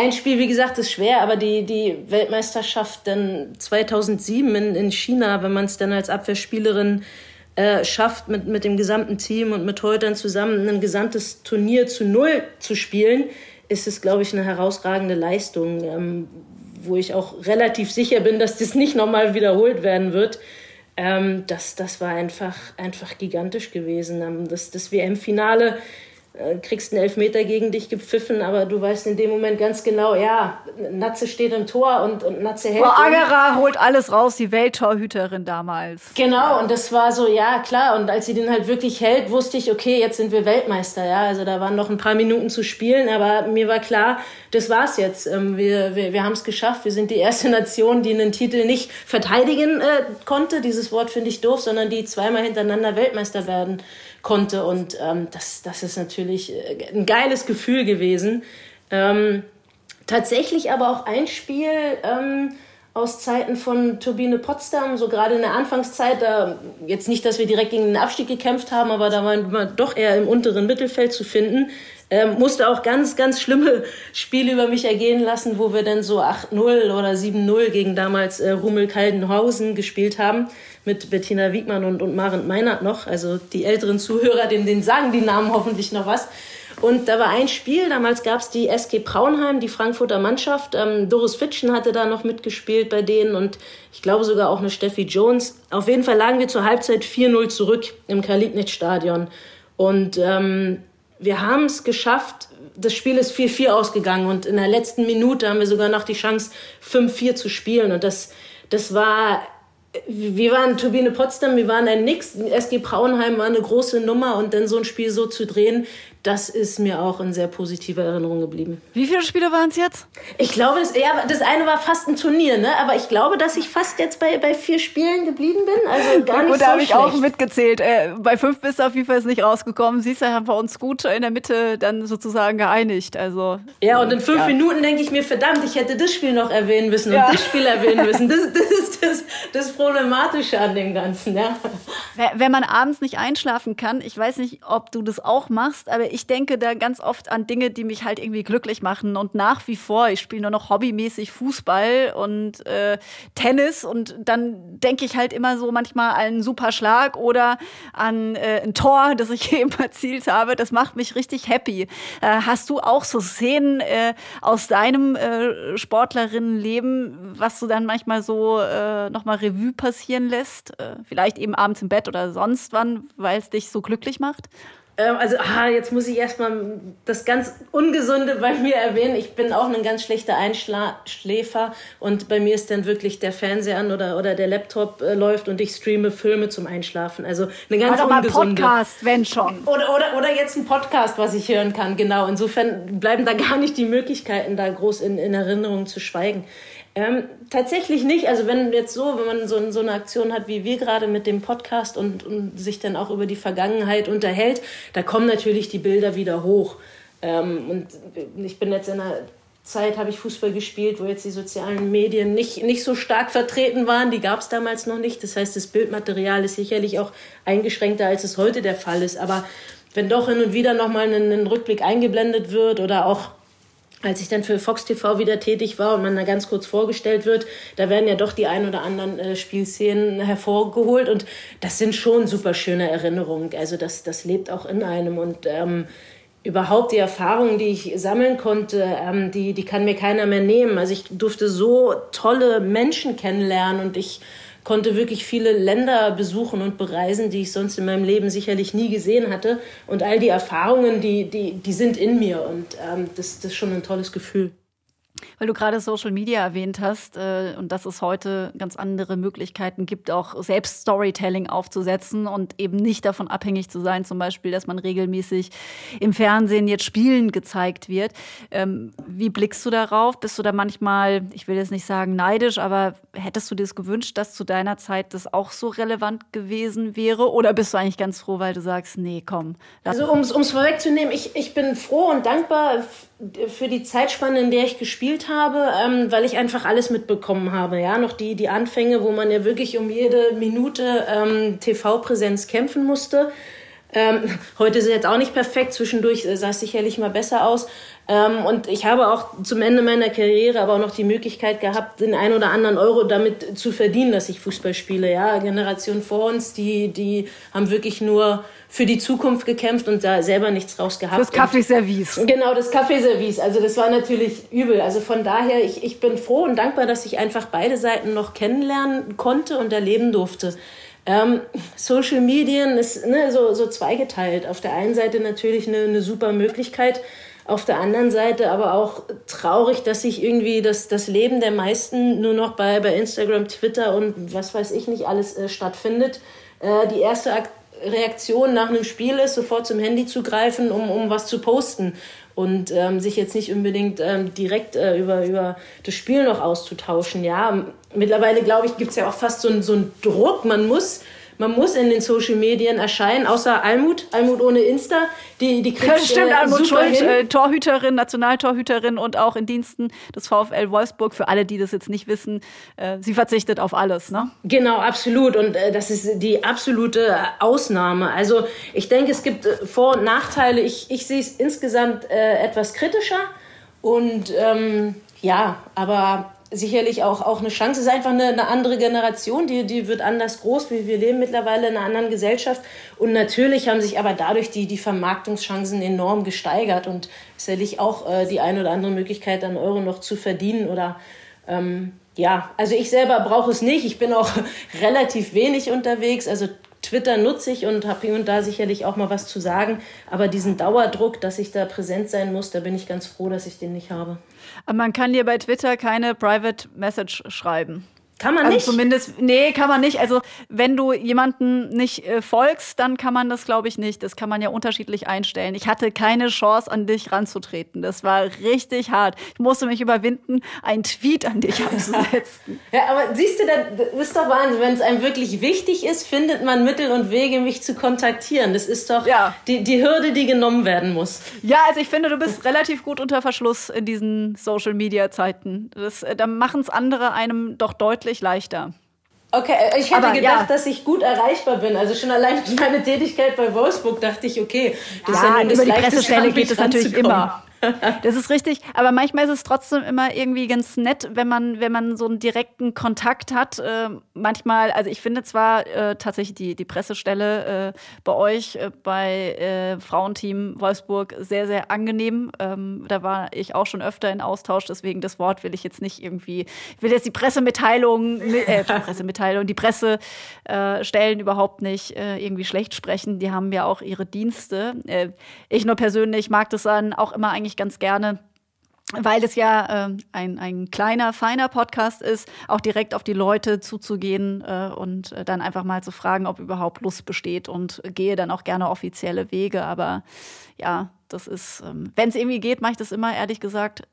ein Spiel, wie gesagt, ist schwer, aber die, die Weltmeisterschaft dann 2007 in, in China, wenn man es dann als Abwehrspielerin äh, schafft, mit, mit dem gesamten Team und mit Heutern zusammen ein gesamtes Turnier zu Null zu spielen, ist es, glaube ich, eine herausragende Leistung, ähm, wo ich auch relativ sicher bin, dass das nicht nochmal wiederholt werden wird. Ähm, das, das war einfach, einfach gigantisch gewesen. Ähm, das, das WM-Finale kriegst einen Elfmeter gegen dich gepfiffen, aber du weißt in dem Moment ganz genau, ja, Natze steht im Tor und, und Natze hält. Frau Angerer holt alles raus, die Welttorhüterin damals. Genau, und das war so, ja, klar. Und als sie den halt wirklich hält, wusste ich, okay, jetzt sind wir Weltmeister, ja. Also da waren noch ein paar Minuten zu spielen, aber mir war klar, das war's jetzt. Ähm, wir, wir, wir haben es geschafft. Wir sind die erste Nation, die einen Titel nicht verteidigen äh, konnte. Dieses Wort finde ich doof, sondern die zweimal hintereinander Weltmeister werden konnte. Und ähm, das, das ist natürlich äh, ein geiles Gefühl gewesen. Ähm, tatsächlich aber auch ein Spiel ähm, aus Zeiten von Turbine Potsdam, so gerade in der Anfangszeit, da jetzt nicht, dass wir direkt gegen den Abstieg gekämpft haben, aber da waren wir doch eher im unteren Mittelfeld zu finden. Ähm, musste auch ganz, ganz schlimme Spiele über mich ergehen lassen, wo wir dann so 8-0 oder 7-0 gegen damals äh, Rummel Kaldenhausen gespielt haben mit Bettina Wiegmann und, und Maren Meinert noch. Also die älteren Zuhörer, denen, denen sagen die Namen hoffentlich noch was. Und da war ein Spiel, damals gab es die SG Braunheim, die Frankfurter Mannschaft. Ähm, Doris Fitschen hatte da noch mitgespielt bei denen und ich glaube sogar auch eine Steffi Jones. Auf jeden Fall lagen wir zur Halbzeit 4-0 zurück im Karl-Liebknecht-Stadion. Und ähm, wir haben es geschafft, das Spiel ist 4-4 ausgegangen und in der letzten Minute haben wir sogar noch die Chance, 5-4 zu spielen. Und das, das war wir waren Turbine Potsdam, wir waren ein Nix. SG Braunheim war eine große Nummer und dann so ein Spiel so zu drehen, das ist mir auch in sehr positiver Erinnerung geblieben. Wie viele Spiele waren es jetzt? Ich glaube, das, ja, das eine war fast ein Turnier, ne? aber ich glaube, dass ich fast jetzt bei, bei vier Spielen geblieben bin. Also gar nicht gut, so da habe ich auch mitgezählt. Äh, bei fünf bist du auf jeden Fall nicht rausgekommen. Siehst du, haben wir uns gut in der Mitte dann sozusagen geeinigt. Also, ja, und in fünf ja. Minuten denke ich mir, verdammt, ich hätte das Spiel noch erwähnen müssen ja. und das Spiel erwähnen müssen. Das, das ist das, das Problematische an dem Ganzen. Ja. Wenn man abends nicht einschlafen kann, ich weiß nicht, ob du das auch machst, aber ich denke da ganz oft an Dinge, die mich halt irgendwie glücklich machen. Und nach wie vor, ich spiele nur noch hobbymäßig Fußball und äh, Tennis und dann denke ich halt immer so manchmal an einen super Schlag oder an äh, ein Tor, das ich eben erzielt habe. Das macht mich richtig happy. Äh, hast du auch so Szenen äh, aus deinem äh, Sportlerinnenleben, was du dann manchmal so äh, nochmal Revue passieren lässt? Äh, vielleicht eben abends im Bett oder sonst wann, weil es dich so glücklich macht? Ähm, also, ah, jetzt muss ich erstmal das ganz Ungesunde bei mir erwähnen. Ich bin auch ein ganz schlechter Einschläfer und bei mir ist dann wirklich der Fernseher an oder, oder der Laptop äh, läuft und ich streame Filme zum Einschlafen. Also eine ganz oder ungesunde. Mal Podcast, wenn schon. Oder, oder, oder jetzt ein Podcast, was ich hören kann, genau. Insofern bleiben da gar nicht die Möglichkeiten, da groß in, in Erinnerung zu schweigen. Ähm, tatsächlich nicht. Also wenn jetzt so, wenn man so, so eine Aktion hat wie wir gerade mit dem Podcast und, und, sich dann auch über die Vergangenheit unterhält, da kommen natürlich die Bilder wieder hoch. Ähm, und ich bin jetzt in einer Zeit, habe ich Fußball gespielt, wo jetzt die sozialen Medien nicht, nicht so stark vertreten waren. Die gab es damals noch nicht. Das heißt, das Bildmaterial ist sicherlich auch eingeschränkter, als es heute der Fall ist. Aber wenn doch hin und wieder nochmal ein, ein Rückblick eingeblendet wird oder auch als ich dann für Fox TV wieder tätig war und man da ganz kurz vorgestellt wird, da werden ja doch die ein oder anderen äh, Spielszenen hervorgeholt und das sind schon super schöne Erinnerungen. Also das, das lebt auch in einem und ähm, überhaupt die Erfahrungen, die ich sammeln konnte, ähm, die, die kann mir keiner mehr nehmen. Also ich durfte so tolle Menschen kennenlernen und ich konnte wirklich viele Länder besuchen und bereisen, die ich sonst in meinem Leben sicherlich nie gesehen hatte. Und all die Erfahrungen, die, die, die sind in mir. Und ähm, das, das ist schon ein tolles Gefühl. Weil du gerade Social Media erwähnt hast äh, und dass es heute ganz andere Möglichkeiten gibt, auch selbst Storytelling aufzusetzen und eben nicht davon abhängig zu sein, zum Beispiel, dass man regelmäßig im Fernsehen jetzt Spielen gezeigt wird. Ähm, wie blickst du darauf? Bist du da manchmal, ich will jetzt nicht sagen neidisch, aber hättest du dir das gewünscht, dass zu deiner Zeit das auch so relevant gewesen wäre? Oder bist du eigentlich ganz froh, weil du sagst, nee, komm. Also um es vorwegzunehmen, ich, ich bin froh und dankbar für die Zeitspanne, in der ich gespielt habe, ähm, weil ich einfach alles mitbekommen habe. Ja, noch die, die Anfänge, wo man ja wirklich um jede Minute ähm, TV-Präsenz kämpfen musste. Ähm, heute ist es jetzt auch nicht perfekt, zwischendurch sah es sicherlich mal besser aus. Ähm, und ich habe auch zum Ende meiner Karriere aber auch noch die Möglichkeit gehabt, den ein oder anderen Euro damit zu verdienen, dass ich Fußball spiele. Ja, Generation vor uns, die, die haben wirklich nur für die Zukunft gekämpft und da selber nichts raus gehabt. Das Kaffeeservice. Genau, das Kaffeeservice. Also das war natürlich übel. Also von daher, ich, ich bin froh und dankbar, dass ich einfach beide Seiten noch kennenlernen konnte und erleben durfte. Ähm, Social Medien ist ne, so, so zweigeteilt. Auf der einen Seite natürlich eine, eine super Möglichkeit, auf der anderen Seite aber auch traurig, dass sich irgendwie das, das Leben der meisten nur noch bei, bei Instagram, Twitter und was weiß ich nicht alles äh, stattfindet. Äh, die erste Reaktion nach einem Spiel ist, sofort zum Handy zu greifen, um, um was zu posten und ähm, sich jetzt nicht unbedingt ähm, direkt äh, über, über das Spiel noch auszutauschen. Ja, mittlerweile glaube ich, gibt es ja auch fast so einen so Druck, man muss man muss in den Social Medien erscheinen, außer Almut, Almut ohne Insta, die, die kriegt Stimmt, äh, Almut Schuld, äh, Torhüterin, Nationaltorhüterin und auch in Diensten des VfL Wolfsburg. Für alle, die das jetzt nicht wissen, äh, sie verzichtet auf alles, ne? Genau, absolut. Und äh, das ist die absolute Ausnahme. Also ich denke, es gibt äh, Vor- und Nachteile. Ich, ich sehe es insgesamt äh, etwas kritischer. Und ähm, ja, aber sicherlich auch, auch eine Chance. Es ist einfach eine, eine andere Generation, die, die wird anders groß. Wir, wir leben mittlerweile in einer anderen Gesellschaft. Und natürlich haben sich aber dadurch die, die Vermarktungschancen enorm gesteigert und sicherlich auch äh, die eine oder andere Möglichkeit, an Euro noch zu verdienen oder ähm, ja, also ich selber brauche es nicht. Ich bin auch relativ wenig unterwegs. Also Twitter nutze ich und habe hier und da sicherlich auch mal was zu sagen. Aber diesen Dauerdruck, dass ich da präsent sein muss, da bin ich ganz froh, dass ich den nicht habe. Aber man kann dir bei Twitter keine Private Message schreiben. Kann man also nicht? Zumindest, nee, kann man nicht. Also wenn du jemanden nicht äh, folgst, dann kann man das, glaube ich, nicht. Das kann man ja unterschiedlich einstellen. Ich hatte keine Chance, an dich ranzutreten. Das war richtig hart. Ich musste mich überwinden, einen Tweet an dich abzusetzen. ja, aber siehst du, das ist doch Wahnsinn. Wenn es einem wirklich wichtig ist, findet man Mittel und Wege, mich zu kontaktieren. Das ist doch ja. die, die Hürde, die genommen werden muss. Ja, also ich finde, du bist relativ gut unter Verschluss in diesen Social-Media-Zeiten. Äh, da machen es andere einem doch deutlich deutlich leichter. Okay, äh, ich hätte Aber, gedacht, ja. dass ich gut erreichbar bin. Also schon allein durch meine Tätigkeit bei Wolfsburg dachte ich, okay, das ja, ist ja über die Pressestelle geht es natürlich immer. Das ist richtig, aber manchmal ist es trotzdem immer irgendwie ganz nett, wenn man, wenn man so einen direkten Kontakt hat. Äh, manchmal, also ich finde zwar äh, tatsächlich die, die Pressestelle äh, bei euch, äh, bei äh, Frauenteam Wolfsburg sehr, sehr angenehm. Ähm, da war ich auch schon öfter in Austausch, deswegen das Wort will ich jetzt nicht irgendwie, ich will jetzt die Pressemitteilung, äh, Pressemitteilung, die Pressestellen überhaupt nicht irgendwie schlecht sprechen. Die haben ja auch ihre Dienste. ich nur persönlich mag das dann auch immer eigentlich eigentlich ganz gerne weil es ja äh, ein, ein kleiner, feiner Podcast ist, auch direkt auf die Leute zuzugehen äh, und äh, dann einfach mal zu fragen, ob überhaupt Lust besteht und gehe dann auch gerne offizielle Wege. Aber ja, das ist, ähm, wenn es irgendwie geht, mache ich das immer, ehrlich gesagt,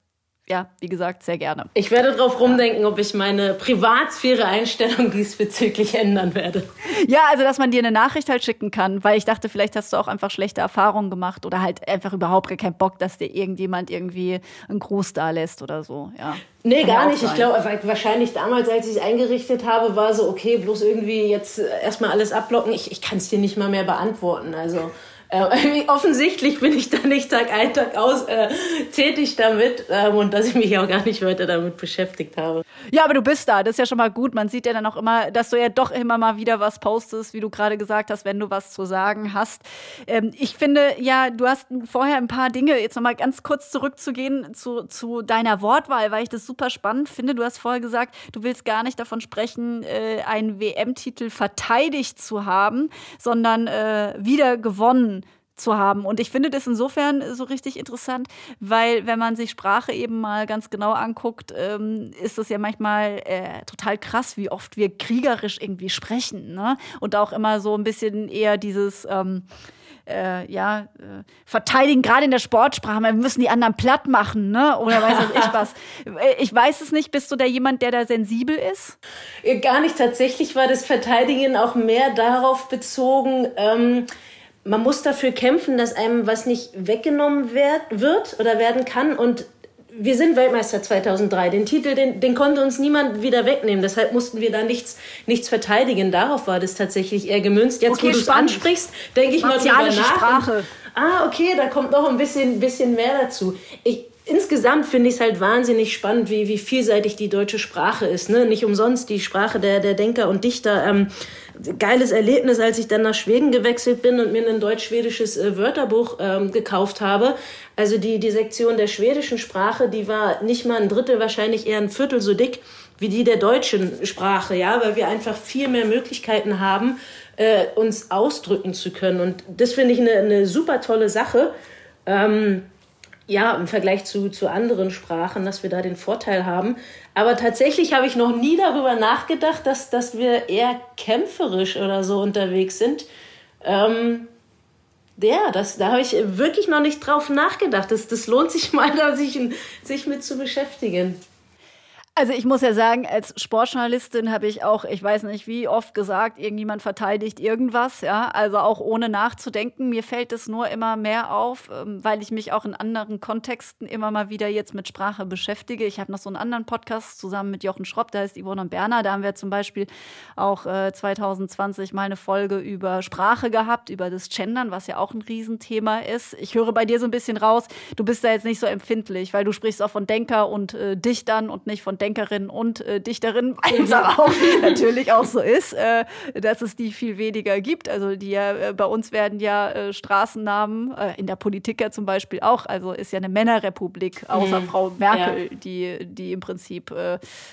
ja, wie gesagt, sehr gerne. Ich werde darauf rumdenken, ob ich meine Privatsphäre-Einstellung diesbezüglich ändern werde. Ja, also dass man dir eine Nachricht halt schicken kann, weil ich dachte, vielleicht hast du auch einfach schlechte Erfahrungen gemacht oder halt einfach überhaupt gar keinen Bock, dass dir irgendjemand irgendwie einen Gruß da lässt oder so. Ja. Nee, kann gar nicht. Sein. Ich glaube, wahrscheinlich damals, als ich es eingerichtet habe, war so, okay, bloß irgendwie jetzt erstmal alles abblocken. Ich, ich kann es dir nicht mal mehr beantworten. Also. Äh, offensichtlich bin ich da nicht Tag ein, Tag aus äh, tätig damit ähm, und dass ich mich auch gar nicht weiter damit beschäftigt habe. Ja, aber du bist da, das ist ja schon mal gut. Man sieht ja dann auch immer, dass du ja doch immer mal wieder was postest, wie du gerade gesagt hast, wenn du was zu sagen hast. Ähm, ich finde, ja, du hast vorher ein paar Dinge, jetzt nochmal ganz kurz zurückzugehen zu, zu deiner Wortwahl, weil ich das super spannend finde. Du hast vorher gesagt, du willst gar nicht davon sprechen, äh, einen WM-Titel verteidigt zu haben, sondern äh, wieder gewonnen zu haben. Und ich finde das insofern so richtig interessant, weil wenn man sich Sprache eben mal ganz genau anguckt, ähm, ist es ja manchmal äh, total krass, wie oft wir kriegerisch irgendwie sprechen. Ne? Und auch immer so ein bisschen eher dieses ähm, äh, ja, äh, verteidigen, gerade in der Sportsprache. Wir müssen die anderen platt machen, ne? Oder weiß ich was. Ich weiß es nicht. Bist du da jemand, der da sensibel ist? Äh, gar nicht. Tatsächlich war das Verteidigen auch mehr darauf bezogen, ähm, man muss dafür kämpfen, dass einem was nicht weggenommen werd, wird oder werden kann. Und wir sind Weltmeister 2003. Den Titel, den, den konnte uns niemand wieder wegnehmen. Deshalb mussten wir da nichts, nichts verteidigen. Darauf war das tatsächlich eher gemünzt. Jetzt, okay, wo du es ansprichst, denke ich mal drüber nach. Sprache. ah, okay, da kommt noch ein bisschen, bisschen mehr dazu. Ich, insgesamt finde ich es halt wahnsinnig spannend, wie, wie vielseitig die deutsche Sprache ist. Ne? Nicht umsonst die Sprache der, der Denker und Dichter. Ähm, geiles Erlebnis, als ich dann nach Schweden gewechselt bin und mir ein deutsch-schwedisches äh, Wörterbuch ähm, gekauft habe. Also die, die Sektion der schwedischen Sprache, die war nicht mal ein Drittel, wahrscheinlich eher ein Viertel so dick wie die der deutschen Sprache, ja, weil wir einfach viel mehr Möglichkeiten haben, äh, uns ausdrücken zu können. Und das finde ich eine, eine super tolle Sache. Ähm, ja, im Vergleich zu, zu anderen Sprachen, dass wir da den Vorteil haben. Aber tatsächlich habe ich noch nie darüber nachgedacht, dass, dass wir eher kämpferisch oder so unterwegs sind. Ähm, ja, das, da habe ich wirklich noch nicht drauf nachgedacht. Das, das lohnt sich mal, da sich, sich mit zu beschäftigen. Also ich muss ja sagen, als Sportjournalistin habe ich auch, ich weiß nicht wie oft gesagt, irgendjemand verteidigt irgendwas, ja, also auch ohne nachzudenken. Mir fällt es nur immer mehr auf, ähm, weil ich mich auch in anderen Kontexten immer mal wieder jetzt mit Sprache beschäftige. Ich habe noch so einen anderen Podcast zusammen mit Jochen Schropp, der heißt Yvonne und Berner. Da haben wir zum Beispiel auch äh, 2020 mal eine Folge über Sprache gehabt, über das Gendern, was ja auch ein Riesenthema ist. Ich höre bei dir so ein bisschen raus, du bist da jetzt nicht so empfindlich, weil du sprichst auch von Denker und äh, Dichtern und nicht von Denkern Denkerin und äh, Dichterin, weil es aber auch natürlich auch so ist, äh, dass es die viel weniger gibt. Also die ja, äh, bei uns werden ja äh, Straßennamen, äh, in der Politik ja zum Beispiel auch, also ist ja eine Männerrepublik, außer mhm. Frau Merkel, ja. die, die im Prinzip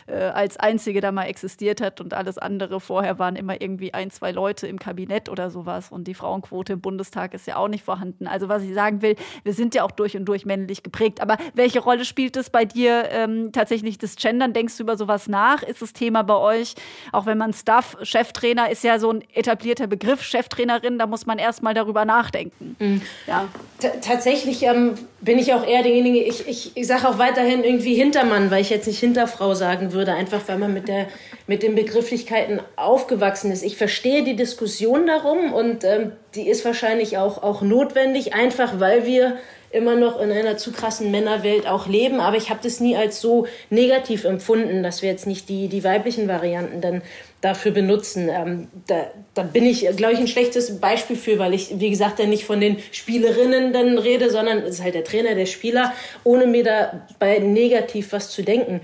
als einzige da mal existiert hat und alles andere vorher waren immer irgendwie ein, zwei Leute im Kabinett oder sowas und die Frauenquote im Bundestag ist ja auch nicht vorhanden. Also was ich sagen will, wir sind ja auch durch und durch männlich geprägt. Aber welche Rolle spielt es bei dir ähm, tatsächlich das Gender? Dann denkst du über sowas nach? Ist das Thema bei euch, auch wenn man Staff, Cheftrainer ist ja so ein etablierter Begriff, Cheftrainerin, da muss man erstmal darüber nachdenken. Mhm. Ja. T tatsächlich ähm, bin ich auch eher derjenige, ich, ich, ich sage auch weiterhin irgendwie Hintermann, weil ich jetzt nicht Hinterfrau sagen würde, einfach weil man mit, der, mit den Begrifflichkeiten aufgewachsen ist. Ich verstehe die Diskussion darum und ähm, die ist wahrscheinlich auch, auch notwendig, einfach weil wir immer noch in einer zu krassen Männerwelt auch leben. Aber ich habe das nie als so negativ empfunden, dass wir jetzt nicht die, die weiblichen Varianten dann dafür benutzen. Ähm, da, da bin ich, glaube ich, ein schlechtes Beispiel für, weil ich, wie gesagt, ja nicht von den Spielerinnen dann rede, sondern es ist halt der Trainer, der Spieler, ohne mir dabei negativ was zu denken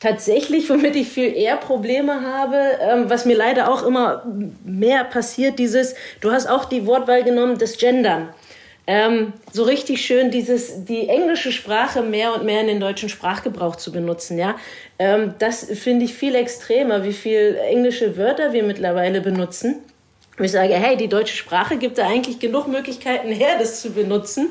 tatsächlich, womit ich viel eher Probleme habe, ähm, was mir leider auch immer mehr passiert, dieses, du hast auch die Wortwahl genommen, das Gendern ähm, so richtig schön dieses, die englische Sprache mehr und mehr in den deutschen Sprachgebrauch zu benutzen, ja. Ähm, das finde ich viel extremer, wie viel englische Wörter wir mittlerweile benutzen. Und ich sage, hey, die deutsche Sprache gibt da eigentlich genug Möglichkeiten her, das zu benutzen.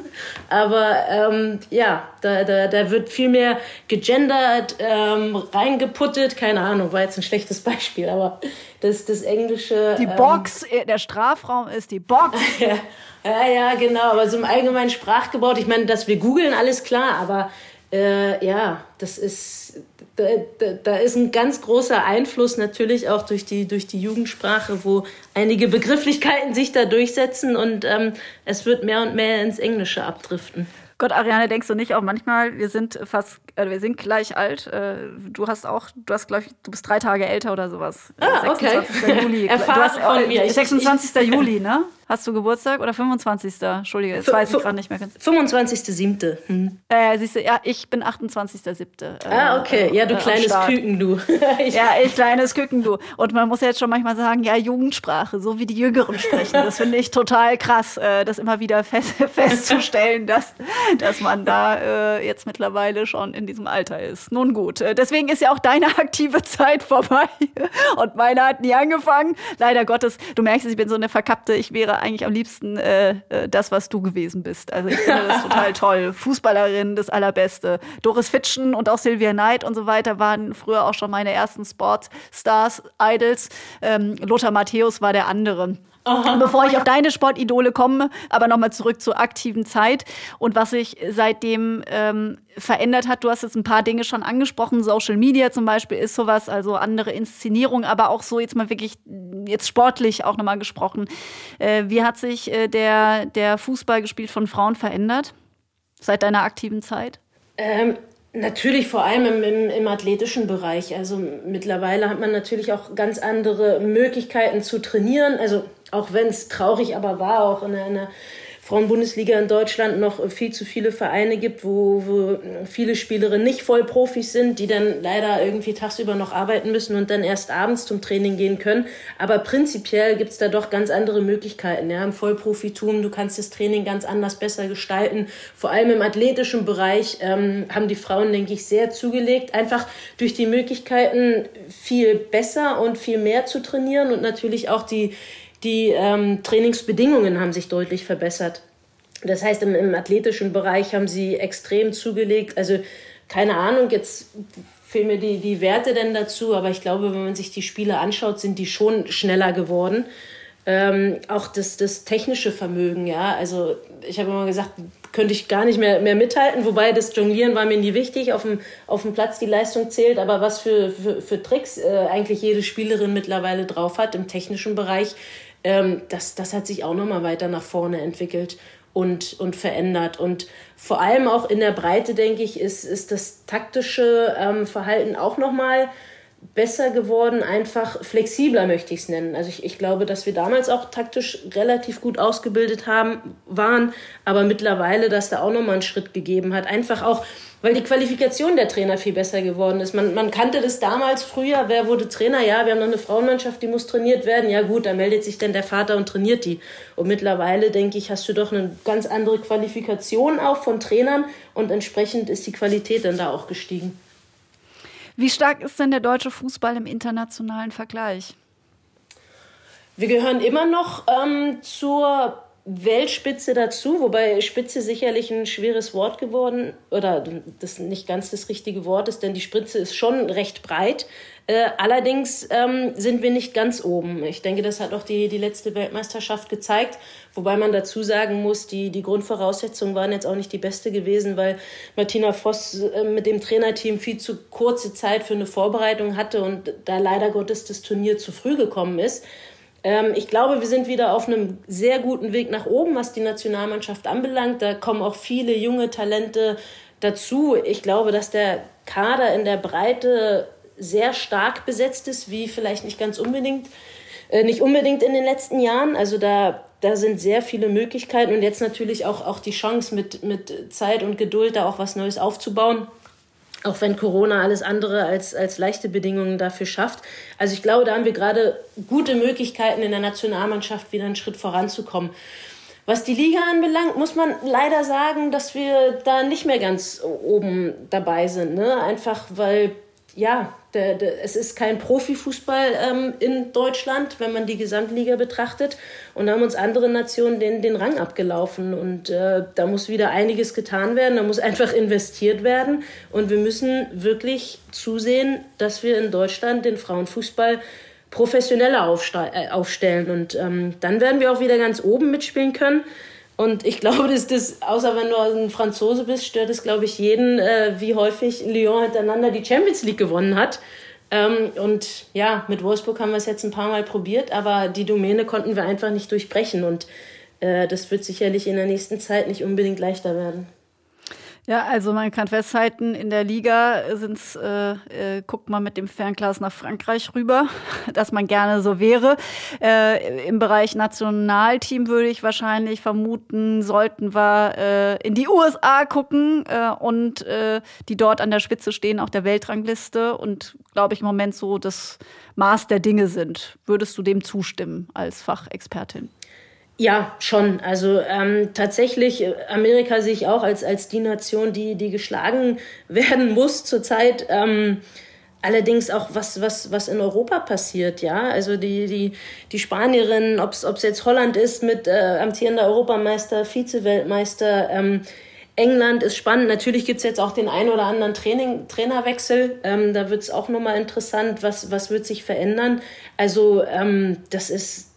Aber ähm, ja, da, da, da wird viel mehr gegendert, ähm, reingeputtet. Keine Ahnung, war jetzt ein schlechtes Beispiel, aber das, das Englische. Die ähm, Box, ähm, der Strafraum ist die Box. ja. Ja, genau. Aber so im allgemeinen Sprachgebrauch, ich meine, dass wir googeln, alles klar, aber äh, ja, das ist, da, da, da, ist ein ganz großer Einfluss natürlich auch durch die, durch die Jugendsprache, wo einige Begrifflichkeiten sich da durchsetzen und ähm, es wird mehr und mehr ins Englische abdriften. Gott, Ariane, denkst du nicht auch manchmal, wir sind fast, äh, wir sind gleich alt. Äh, du hast auch, du hast, glaube ich, du bist drei Tage älter oder sowas. Ah, 26. okay. Juli. Erfahren hast, von mir. 26. Ich, Juli, ne? Hast du Geburtstag oder 25. Entschuldige, jetzt weiß ich gerade nicht mehr. 25.7. Hm. Äh, siehst du, ja, ich bin 28.7. Äh, ah, okay. Ja, du äh, kleines Küken, du. ja, ich kleines Küken, du. Und man muss jetzt schon manchmal sagen, ja, Jugendsprache, so wie die Jüngeren sprechen. Das finde ich total krass, äh, das immer wieder fest, festzustellen, dass, dass man da äh, jetzt mittlerweile schon in diesem Alter ist. Nun gut, deswegen ist ja auch deine aktive Zeit vorbei. Und meine hat nie angefangen. Leider Gottes, du merkst, ich bin so eine verkappte, ich wäre eigentlich am liebsten äh, äh, das, was du gewesen bist. Also ich finde das total toll. Fußballerin, das Allerbeste. Doris Fitschen und auch Sylvia Knight und so weiter waren früher auch schon meine ersten Sportstars, Idols. Ähm, Lothar Matthäus war der andere. Bevor ich auf deine Sportidole komme, aber nochmal zurück zur aktiven Zeit und was sich seitdem ähm, verändert hat. Du hast jetzt ein paar Dinge schon angesprochen. Social Media zum Beispiel ist sowas, also andere Inszenierung, aber auch so jetzt mal wirklich jetzt sportlich auch nochmal gesprochen. Äh, wie hat sich äh, der, der Fußball gespielt von Frauen verändert seit deiner aktiven Zeit? Ähm, Natürlich vor allem im, im, im, athletischen Bereich. Also mittlerweile hat man natürlich auch ganz andere Möglichkeiten zu trainieren. Also auch wenn es traurig aber war, auch in einer Frauenbundesliga in Deutschland noch viel zu viele Vereine gibt, wo, wo viele Spielerinnen nicht Vollprofis sind, die dann leider irgendwie tagsüber noch arbeiten müssen und dann erst abends zum Training gehen können. Aber prinzipiell gibt es da doch ganz andere Möglichkeiten. Ja, Im Vollprofitum, du kannst das Training ganz anders besser gestalten. Vor allem im athletischen Bereich ähm, haben die Frauen, denke ich, sehr zugelegt. Einfach durch die Möglichkeiten, viel besser und viel mehr zu trainieren und natürlich auch die die ähm, Trainingsbedingungen haben sich deutlich verbessert. Das heißt, im, im athletischen Bereich haben sie extrem zugelegt. Also keine Ahnung, jetzt fehlen mir die, die Werte denn dazu, aber ich glaube, wenn man sich die Spiele anschaut, sind die schon schneller geworden. Ähm, auch das, das technische Vermögen, ja. Also ich habe immer gesagt, könnte ich gar nicht mehr, mehr mithalten, wobei das Jonglieren war mir nie wichtig. Auf dem, auf dem Platz die Leistung zählt, aber was für, für, für Tricks äh, eigentlich jede Spielerin mittlerweile drauf hat im technischen Bereich, ähm, das, das hat sich auch nochmal weiter nach vorne entwickelt und, und verändert. Und vor allem auch in der Breite, denke ich, ist, ist das taktische ähm, Verhalten auch nochmal besser geworden, einfach flexibler möchte ich es nennen. Also ich, ich glaube, dass wir damals auch taktisch relativ gut ausgebildet haben, waren, aber mittlerweile, dass da auch nochmal einen Schritt gegeben hat. Einfach auch, weil die Qualifikation der Trainer viel besser geworden ist. Man, man kannte das damals früher, wer wurde Trainer? Ja, wir haben noch eine Frauenmannschaft, die muss trainiert werden. Ja gut, da meldet sich dann der Vater und trainiert die. Und mittlerweile, denke ich, hast du doch eine ganz andere Qualifikation auch von Trainern und entsprechend ist die Qualität dann da auch gestiegen. Wie stark ist denn der deutsche Fußball im internationalen Vergleich? Wir gehören immer noch ähm, zur Weltspitze dazu, wobei Spitze sicherlich ein schweres Wort geworden oder das nicht ganz das richtige Wort ist, denn die Spitze ist schon recht breit. Äh, allerdings ähm, sind wir nicht ganz oben. Ich denke, das hat auch die, die letzte Weltmeisterschaft gezeigt, wobei man dazu sagen muss, die, die Grundvoraussetzungen waren jetzt auch nicht die beste gewesen, weil Martina Voss äh, mit dem Trainerteam viel zu kurze Zeit für eine Vorbereitung hatte und da leider Gottes das Turnier zu früh gekommen ist. Ähm, ich glaube, wir sind wieder auf einem sehr guten Weg nach oben, was die Nationalmannschaft anbelangt. Da kommen auch viele junge Talente dazu. Ich glaube, dass der Kader in der Breite sehr stark besetzt ist, wie vielleicht nicht ganz unbedingt, äh, nicht unbedingt in den letzten Jahren. Also da, da sind sehr viele Möglichkeiten und jetzt natürlich auch, auch die Chance mit, mit Zeit und Geduld da auch was Neues aufzubauen auch wenn Corona alles andere als, als leichte Bedingungen dafür schafft. Also ich glaube, da haben wir gerade gute Möglichkeiten in der Nationalmannschaft wieder einen Schritt voranzukommen. Was die Liga anbelangt, muss man leider sagen, dass wir da nicht mehr ganz oben dabei sind. Ne? Einfach weil ja, der, der, es ist kein Profifußball ähm, in Deutschland, wenn man die Gesamtliga betrachtet. Und da haben uns andere Nationen den, den Rang abgelaufen. Und äh, da muss wieder einiges getan werden, da muss einfach investiert werden. Und wir müssen wirklich zusehen, dass wir in Deutschland den Frauenfußball professioneller äh, aufstellen. Und ähm, dann werden wir auch wieder ganz oben mitspielen können. Und ich glaube, dass das, außer wenn du ein Franzose bist, stört es, glaube ich, jeden, äh, wie häufig Lyon hintereinander die Champions League gewonnen hat. Ähm, und ja, mit Wolfsburg haben wir es jetzt ein paar Mal probiert, aber die Domäne konnten wir einfach nicht durchbrechen. Und äh, das wird sicherlich in der nächsten Zeit nicht unbedingt leichter werden. Ja, also man kann festhalten, in der Liga sind's, äh, äh, guckt man mit dem Fernglas nach Frankreich rüber, dass man gerne so wäre. Äh, Im Bereich Nationalteam würde ich wahrscheinlich vermuten, sollten wir äh, in die USA gucken äh, und äh, die dort an der Spitze stehen, auch der Weltrangliste und glaube ich im Moment so das Maß der Dinge sind. Würdest du dem zustimmen als Fachexpertin? Ja, schon. Also ähm, tatsächlich, äh, Amerika sehe ich auch als, als die Nation, die, die geschlagen werden muss zurzeit. Ähm, allerdings auch, was, was, was in Europa passiert, ja. Also die, die, die Spanierinnen, ob es jetzt Holland ist mit äh, amtierender Europameister, Vize-Weltmeister, ähm, England ist spannend. Natürlich gibt's jetzt auch den ein oder anderen Training, Trainerwechsel. Ähm, da wird's auch nochmal interessant, was, was wird sich verändern. Also ähm, das ist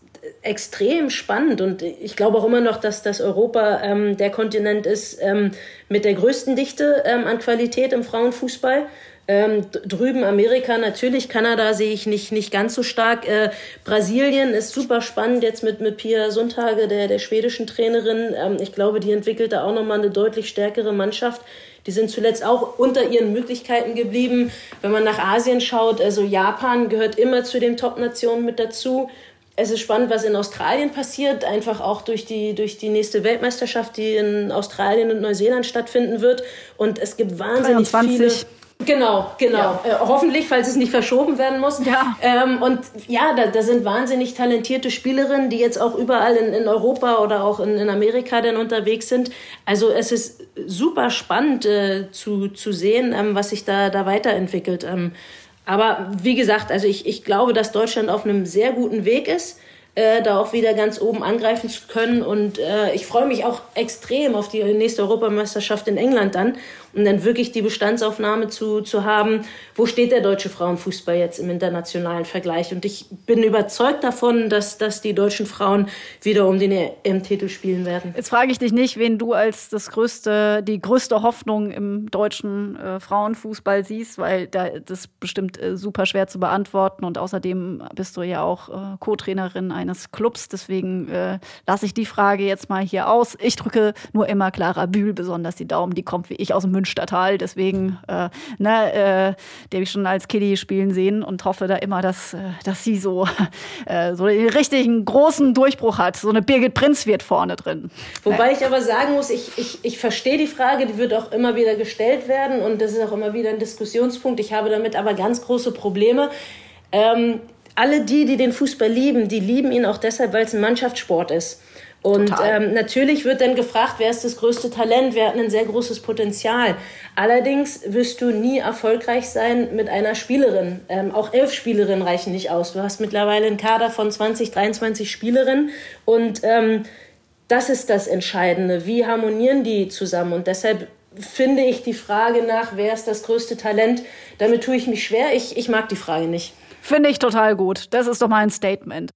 extrem spannend und ich glaube auch immer noch, dass das Europa ähm, der Kontinent ist ähm, mit der größten Dichte ähm, an Qualität im Frauenfußball. Ähm, drüben Amerika natürlich, Kanada sehe ich nicht, nicht ganz so stark. Äh, Brasilien ist super spannend jetzt mit, mit Pia Sundhage, der, der schwedischen Trainerin. Ähm, ich glaube, die entwickelt da auch nochmal eine deutlich stärkere Mannschaft. Die sind zuletzt auch unter ihren Möglichkeiten geblieben. Wenn man nach Asien schaut, also Japan gehört immer zu den Top-Nationen mit dazu. Es ist spannend, was in Australien passiert, einfach auch durch die, durch die nächste Weltmeisterschaft, die in Australien und Neuseeland stattfinden wird. Und es gibt wahnsinnig 23. viele Genau, genau. Ja. Äh, hoffentlich, falls es nicht verschoben werden muss. Ja. Ähm, und ja, da, da sind wahnsinnig talentierte Spielerinnen, die jetzt auch überall in, in Europa oder auch in, in Amerika dann unterwegs sind. Also es ist super spannend äh, zu, zu sehen, ähm, was sich da, da weiterentwickelt. Ähm, aber wie gesagt, also ich, ich glaube, dass Deutschland auf einem sehr guten Weg ist äh, da auch wieder ganz oben angreifen zu können. Und äh, ich freue mich auch extrem auf die nächste Europameisterschaft in England dann um dann wirklich die Bestandsaufnahme zu, zu haben, wo steht der deutsche Frauenfußball jetzt im internationalen Vergleich. Und ich bin überzeugt davon, dass, dass die deutschen Frauen wieder um den EM-Titel spielen werden. Jetzt frage ich dich nicht, wen du als das größte, die größte Hoffnung im deutschen äh, Frauenfußball siehst, weil da, das bestimmt äh, super schwer zu beantworten. Und außerdem bist du ja auch äh, Co-Trainerin eines Clubs. Deswegen äh, lasse ich die Frage jetzt mal hier aus. Ich drücke nur immer Clara Bühl besonders die Daumen. Die kommt wie ich aus dem Münstertal. Deswegen, äh, ne, äh, die habe ich schon als Kiddie spielen sehen und hoffe da immer, dass, äh, dass sie so, äh, so den richtigen großen Durchbruch hat. So eine Birgit Prinz wird vorne drin. Wobei ich aber sagen muss, ich, ich, ich verstehe die Frage, die wird auch immer wieder gestellt werden und das ist auch immer wieder ein Diskussionspunkt. Ich habe damit aber ganz große Probleme. Ähm, alle die, die den Fußball lieben, die lieben ihn auch deshalb, weil es ein Mannschaftssport ist. Und ähm, natürlich wird dann gefragt, wer ist das größte Talent, wer hat ein sehr großes Potenzial. Allerdings wirst du nie erfolgreich sein mit einer Spielerin. Ähm, auch elf Spielerinnen reichen nicht aus. Du hast mittlerweile einen Kader von 20, 23 Spielerinnen und ähm, das ist das Entscheidende. Wie harmonieren die zusammen? Und deshalb finde ich die Frage nach, wer ist das größte Talent, damit tue ich mich schwer. Ich, ich mag die Frage nicht. Finde ich total gut. Das ist doch mal ein Statement.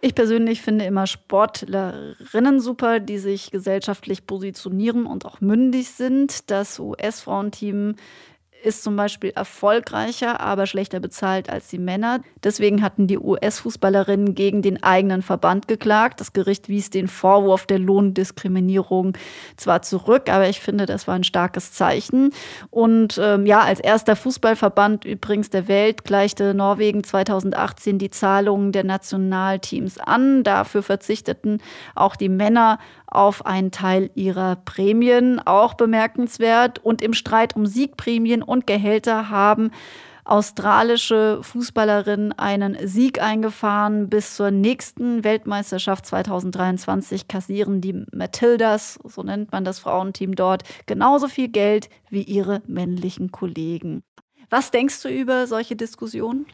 Ich persönlich finde immer Sportlerinnen super, die sich gesellschaftlich positionieren und auch mündig sind. Das US-Frauenteam ist zum Beispiel erfolgreicher, aber schlechter bezahlt als die Männer. Deswegen hatten die US-Fußballerinnen gegen den eigenen Verband geklagt. Das Gericht wies den Vorwurf der Lohndiskriminierung zwar zurück, aber ich finde, das war ein starkes Zeichen. Und ähm, ja, als erster Fußballverband übrigens der Welt gleichte Norwegen 2018 die Zahlungen der Nationalteams an. Dafür verzichteten auch die Männer auf einen Teil ihrer Prämien, auch bemerkenswert. Und im Streit um Siegprämien und Gehälter haben australische Fußballerinnen einen Sieg eingefahren. Bis zur nächsten Weltmeisterschaft 2023 kassieren die Matildas, so nennt man das Frauenteam dort, genauso viel Geld wie ihre männlichen Kollegen. Was denkst du über solche Diskussionen?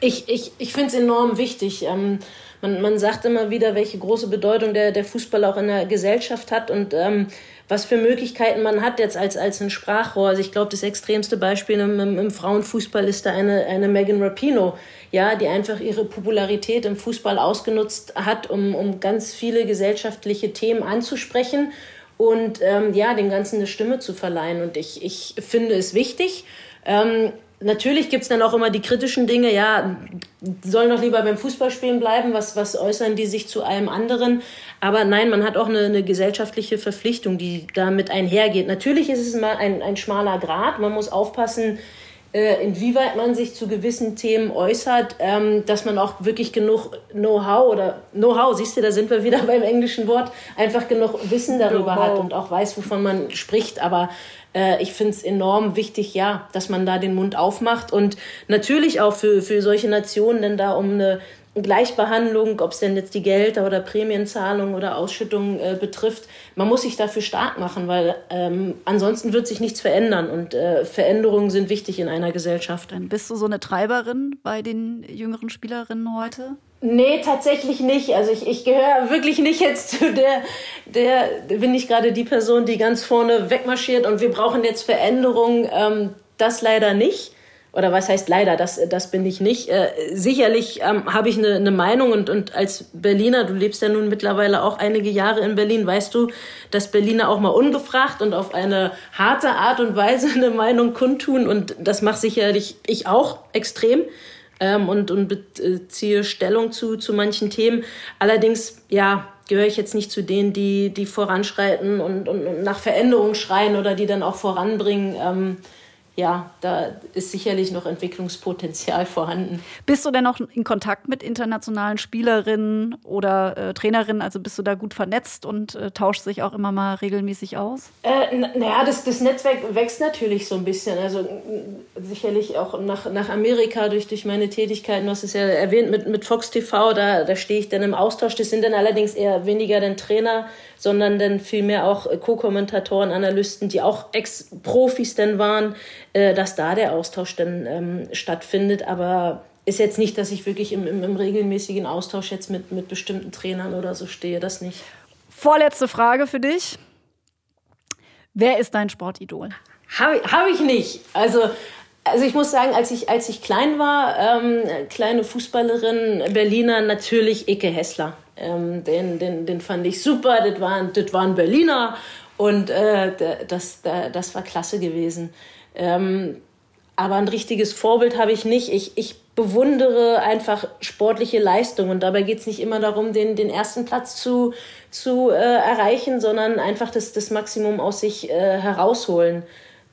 Ich, ich, ich finde es enorm wichtig. Ähm, man, man sagt immer wieder, welche große Bedeutung der, der Fußball auch in der Gesellschaft hat und ähm, was für Möglichkeiten man hat jetzt als, als ein Sprachrohr. Also ich glaube, das extremste Beispiel im, im, im, Frauenfußball ist da eine, eine Megan Rapino, ja, die einfach ihre Popularität im Fußball ausgenutzt hat, um, um ganz viele gesellschaftliche Themen anzusprechen und ähm, ja, dem Ganzen eine Stimme zu verleihen. Und ich, ich finde es wichtig. Ähm, natürlich gibt es dann auch immer die kritischen Dinge, ja, sollen doch lieber beim Fußballspielen bleiben, was, was äußern die sich zu allem anderen. Aber nein, man hat auch eine, eine gesellschaftliche Verpflichtung, die damit einhergeht. Natürlich ist es mal ein, ein schmaler Grad, man muss aufpassen, äh, inwieweit man sich zu gewissen Themen äußert, ähm, dass man auch wirklich genug Know-how oder Know-how, siehst du, da sind wir wieder beim englischen Wort, einfach genug Wissen darüber hat und auch weiß, wovon man spricht. Aber äh, ich finde es enorm wichtig, ja, dass man da den Mund aufmacht und natürlich auch für, für solche Nationen denn da um eine Gleichbehandlung, ob es denn jetzt die Gelder oder Prämienzahlungen oder Ausschüttungen äh, betrifft, man muss sich dafür stark machen, weil ähm, ansonsten wird sich nichts verändern und äh, Veränderungen sind wichtig in einer Gesellschaft. Dann bist du so eine Treiberin bei den jüngeren Spielerinnen heute? Nee, tatsächlich nicht. Also ich, ich gehöre wirklich nicht jetzt zu der, der, bin ich gerade die Person, die ganz vorne wegmarschiert und wir brauchen jetzt Veränderungen. Ähm, das leider nicht. Oder was heißt leider, das, das bin ich nicht. Äh, sicherlich ähm, habe ich eine, eine Meinung und, und als Berliner, du lebst ja nun mittlerweile auch einige Jahre in Berlin, weißt du, dass Berliner auch mal ungefragt und auf eine harte Art und Weise eine Meinung kundtun und das macht sicherlich ich auch extrem ähm, und, und beziehe Stellung zu, zu manchen Themen. Allerdings, ja, gehöre ich jetzt nicht zu denen, die, die voranschreiten und, und, und nach Veränderung schreien oder die dann auch voranbringen. Ähm, ja, da ist sicherlich noch Entwicklungspotenzial vorhanden. Bist du denn noch in Kontakt mit internationalen Spielerinnen oder äh, Trainerinnen? Also bist du da gut vernetzt und äh, tauscht sich auch immer mal regelmäßig aus? Äh, naja, das, das Netzwerk wächst natürlich so ein bisschen. Also sicherlich auch nach, nach Amerika durch, durch meine Tätigkeiten. Du hast es ja erwähnt mit, mit Fox TV, da, da stehe ich dann im Austausch. Das sind dann allerdings eher weniger den Trainer, sondern dann vielmehr auch Co-Kommentatoren, Analysten, die auch Ex-Profis dann waren äh, dass da der Austausch dann ähm, stattfindet. Aber ist jetzt nicht, dass ich wirklich im, im, im, regelmäßigen Austausch jetzt mit, mit bestimmten Trainern oder so stehe, das nicht. Vorletzte Frage für dich. Wer ist dein Sportidol? Habe hab ich nicht. Also, also ich muss sagen, als ich, als ich klein war, ähm, kleine Fußballerin, Berliner, natürlich Icke Hessler. Ähm, den, den, den fand ich super, das war, das war ein Berliner und äh, das, das war klasse gewesen. Ähm, aber ein richtiges Vorbild habe ich nicht. Ich, ich bewundere einfach sportliche Leistung und dabei geht es nicht immer darum, den, den ersten Platz zu, zu äh, erreichen, sondern einfach das, das Maximum aus sich äh, herausholen.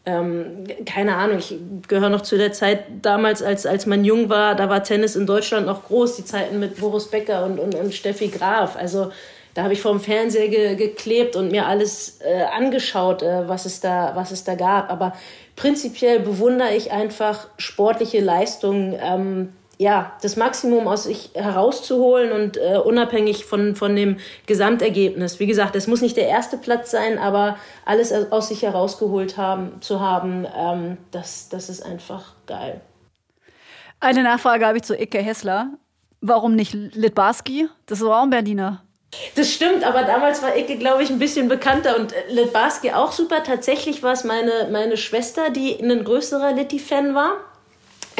Ähm, keine Ahnung, ich gehöre noch zu der Zeit damals, als, als man jung war, da war Tennis in Deutschland noch groß, die Zeiten mit Boris Becker und, und, und Steffi Graf. Also da habe ich vor dem Fernseher ge geklebt und mir alles äh, angeschaut, äh, was, es da, was es da gab. Aber prinzipiell bewundere ich einfach sportliche Leistungen, ähm, ja, das Maximum aus sich herauszuholen und äh, unabhängig von, von dem Gesamtergebnis. Wie gesagt, es muss nicht der erste Platz sein, aber alles aus sich herausgeholt haben, zu haben, ähm, das, das ist einfach geil. Eine Nachfrage habe ich zu Icke Hessler. Warum nicht Litbarski? Das ist auch ein Berliner. Das stimmt, aber damals war Icke, glaube ich, ein bisschen bekannter und äh, Litbarski auch super. Tatsächlich war es meine, meine Schwester, die ein größerer Litti-Fan war.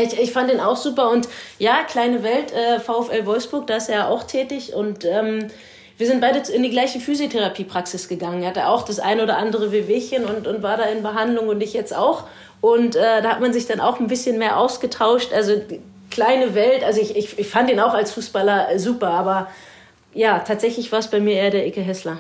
Ich, ich fand ihn auch super und ja, kleine Welt, äh, VfL Wolfsburg, da ist er auch tätig und ähm, wir sind beide in die gleiche Physiotherapiepraxis gegangen. Er hatte auch das ein oder andere Wehwehchen und, und war da in Behandlung und ich jetzt auch. Und äh, da hat man sich dann auch ein bisschen mehr ausgetauscht. Also kleine Welt, also ich, ich, ich fand ihn auch als Fußballer super, aber ja, tatsächlich war es bei mir eher der Icke Hessler.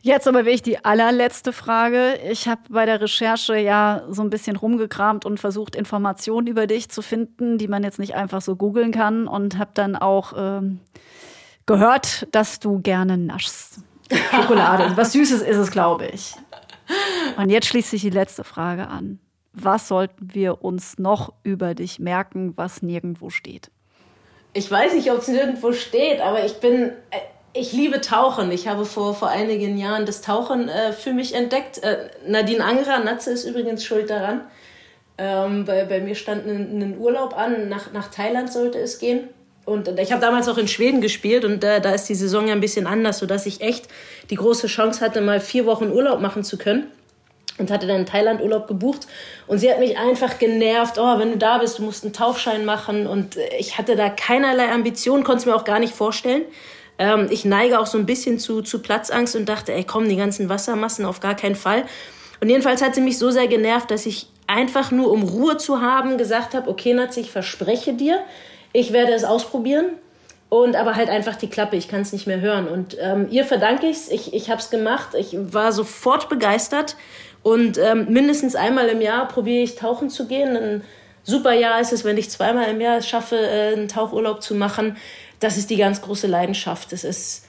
Jetzt aber wirklich die allerletzte Frage. Ich habe bei der Recherche ja so ein bisschen rumgekramt und versucht, Informationen über dich zu finden, die man jetzt nicht einfach so googeln kann und habe dann auch ähm, gehört, dass du gerne naschst. Schokolade. Was Süßes ist es, glaube ich. Und jetzt schließt sich die letzte Frage an. Was sollten wir uns noch über dich merken, was nirgendwo steht? ich weiß nicht, ob es nirgendwo steht, aber ich bin, äh, ich liebe Tauchen. Ich habe vor, vor einigen Jahren das Tauchen äh, für mich entdeckt. Äh, Nadine Angerer, Natze ist übrigens schuld daran. Ähm, bei, bei mir stand ein, ein Urlaub an, nach, nach Thailand sollte es gehen. Und ich habe damals auch in Schweden gespielt und äh, da ist die Saison ja ein bisschen anders, sodass ich echt die große Chance hatte, mal vier Wochen Urlaub machen zu können und hatte dann Thailand-Urlaub gebucht. Und sie hat mich einfach genervt, oh, wenn du da bist, du musst einen Tauchschein machen. Und äh, ich hatte da keinerlei Ambitionen, konnte es mir auch gar nicht vorstellen. Ähm, ich neige auch so ein bisschen zu, zu Platzangst und dachte, ey, komm, die ganzen Wassermassen auf gar keinen Fall. Und jedenfalls hat sie mich so sehr genervt, dass ich einfach nur, um Ruhe zu haben, gesagt habe, okay, Nazi, ich verspreche dir, ich werde es ausprobieren. Und aber halt einfach die Klappe, ich kann es nicht mehr hören. Und ähm, ihr verdanke ich's. Ich, ich habe es gemacht. Ich war sofort begeistert. Und ähm, mindestens einmal im Jahr probiere ich tauchen zu gehen. Ein super Jahr ist es, wenn ich zweimal im Jahr es schaffe, äh, einen Tauchurlaub zu machen. Das ist die ganz große Leidenschaft. Es ist,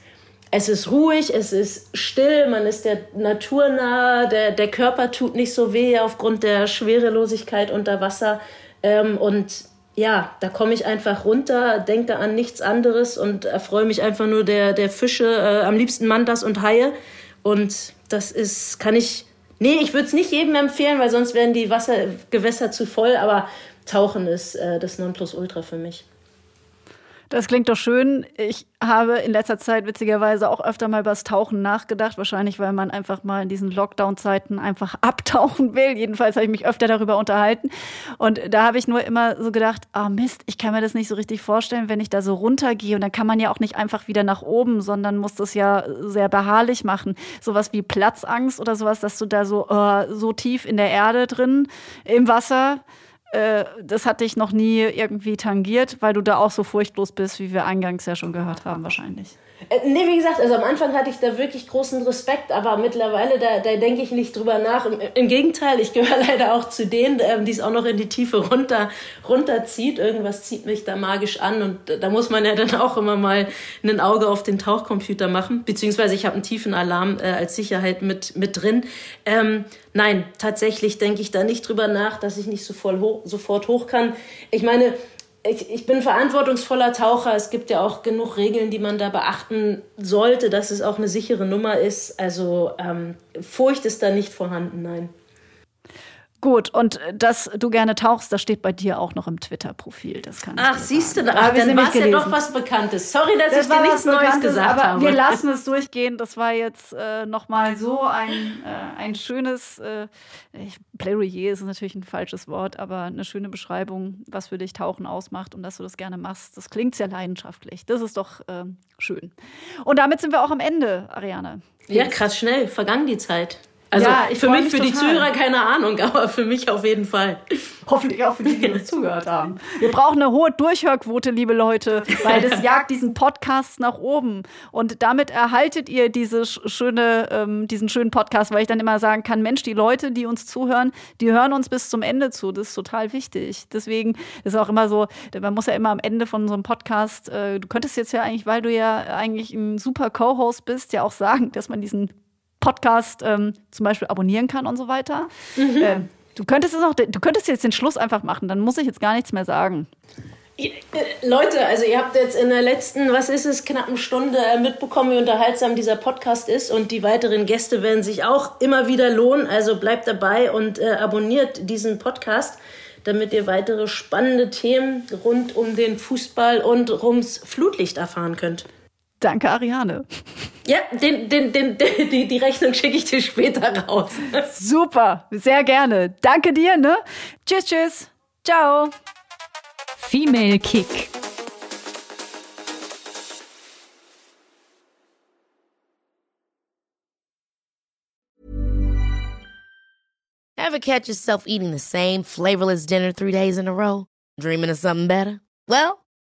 es ist ruhig, es ist still, man ist der Natur nah, der, der Körper tut nicht so weh aufgrund der Schwerelosigkeit unter Wasser. Ähm, und ja, da komme ich einfach runter, denke an nichts anderes und erfreue mich einfach nur der, der Fische, äh, am liebsten Mantas und Haie. Und das ist, kann ich Nee, ich würde es nicht jedem empfehlen, weil sonst werden die Wassergewässer zu voll, aber Tauchen ist äh, das Nonplusultra für mich. Das klingt doch schön. Ich habe in letzter Zeit witzigerweise auch öfter mal über das Tauchen nachgedacht. Wahrscheinlich, weil man einfach mal in diesen Lockdown-Zeiten einfach abtauchen will. Jedenfalls habe ich mich öfter darüber unterhalten. Und da habe ich nur immer so gedacht, ah oh Mist, ich kann mir das nicht so richtig vorstellen, wenn ich da so runtergehe. Und dann kann man ja auch nicht einfach wieder nach oben, sondern muss das ja sehr beharrlich machen. Sowas wie Platzangst oder sowas, dass du da so, uh, so tief in der Erde drin im Wasser äh, das hat dich noch nie irgendwie tangiert, weil du da auch so furchtlos bist, wie wir eingangs ja schon gehört haben, wahrscheinlich. Äh, nee, wie gesagt, also am Anfang hatte ich da wirklich großen Respekt, aber mittlerweile, da, da denke ich nicht drüber nach. Im, Im, Gegenteil, ich gehöre leider auch zu denen, ähm, die es auch noch in die Tiefe runter, runterzieht. Irgendwas zieht mich da magisch an und da muss man ja dann auch immer mal ein Auge auf den Tauchcomputer machen. Beziehungsweise ich habe einen tiefen Alarm äh, als Sicherheit mit, mit drin. Ähm, nein, tatsächlich denke ich da nicht drüber nach, dass ich nicht sofort hoch, sofort hoch kann. Ich meine, ich, ich bin verantwortungsvoller Taucher. Es gibt ja auch genug Regeln, die man da beachten sollte, dass es auch eine sichere Nummer ist. Also ähm, Furcht ist da nicht vorhanden, nein. Gut, und äh, dass du gerne tauchst, das steht bei dir auch noch im Twitter-Profil. Das kann Ach, siehst du, da, ach, dann war es ja doch was Bekanntes. Sorry, dass das ich dir nichts Neues gesagt aber habe. Wir lassen es durchgehen. Das war jetzt äh, nochmal so ein, äh, ein schönes äh, Plädoyer ist natürlich ein falsches Wort, aber eine schöne Beschreibung, was für dich Tauchen ausmacht und dass du das gerne machst. Das klingt sehr leidenschaftlich. Das ist doch äh, schön. Und damit sind wir auch am Ende, Ariane. Ja, krass schnell. Vergangen die Zeit. Also ja, für mich, mich, für die Zuhörer keine Ahnung, aber für mich auf jeden Fall. Hoffentlich auch für die, die uns zugehört haben. Wir brauchen eine hohe Durchhörquote, liebe Leute, weil das jagt diesen Podcast nach oben. Und damit erhaltet ihr diese schöne, ähm, diesen schönen Podcast, weil ich dann immer sagen kann, Mensch, die Leute, die uns zuhören, die hören uns bis zum Ende zu. Das ist total wichtig. Deswegen ist auch immer so, man muss ja immer am Ende von so einem Podcast, äh, du könntest jetzt ja eigentlich, weil du ja eigentlich ein super Co-Host bist, ja auch sagen, dass man diesen Podcast ähm, zum Beispiel abonnieren kann und so weiter. Mhm. Äh, du, könntest es auch, du könntest jetzt den Schluss einfach machen, dann muss ich jetzt gar nichts mehr sagen. Leute, also ihr habt jetzt in der letzten, was ist es, knappen Stunde äh, mitbekommen, wie unterhaltsam dieser Podcast ist und die weiteren Gäste werden sich auch immer wieder lohnen. Also bleibt dabei und äh, abonniert diesen Podcast, damit ihr weitere spannende Themen rund um den Fußball und ums Flutlicht erfahren könnt. Danke, Ariane. Ja, den, den, den, die, die Rechnung schicke ich dir später raus. Super, sehr gerne. Danke dir, ne? Tschüss, tschüss. Ciao. Female Kick. Ever catch yourself eating the same flavorless dinner three days in a row? Dreaming of something better? Well,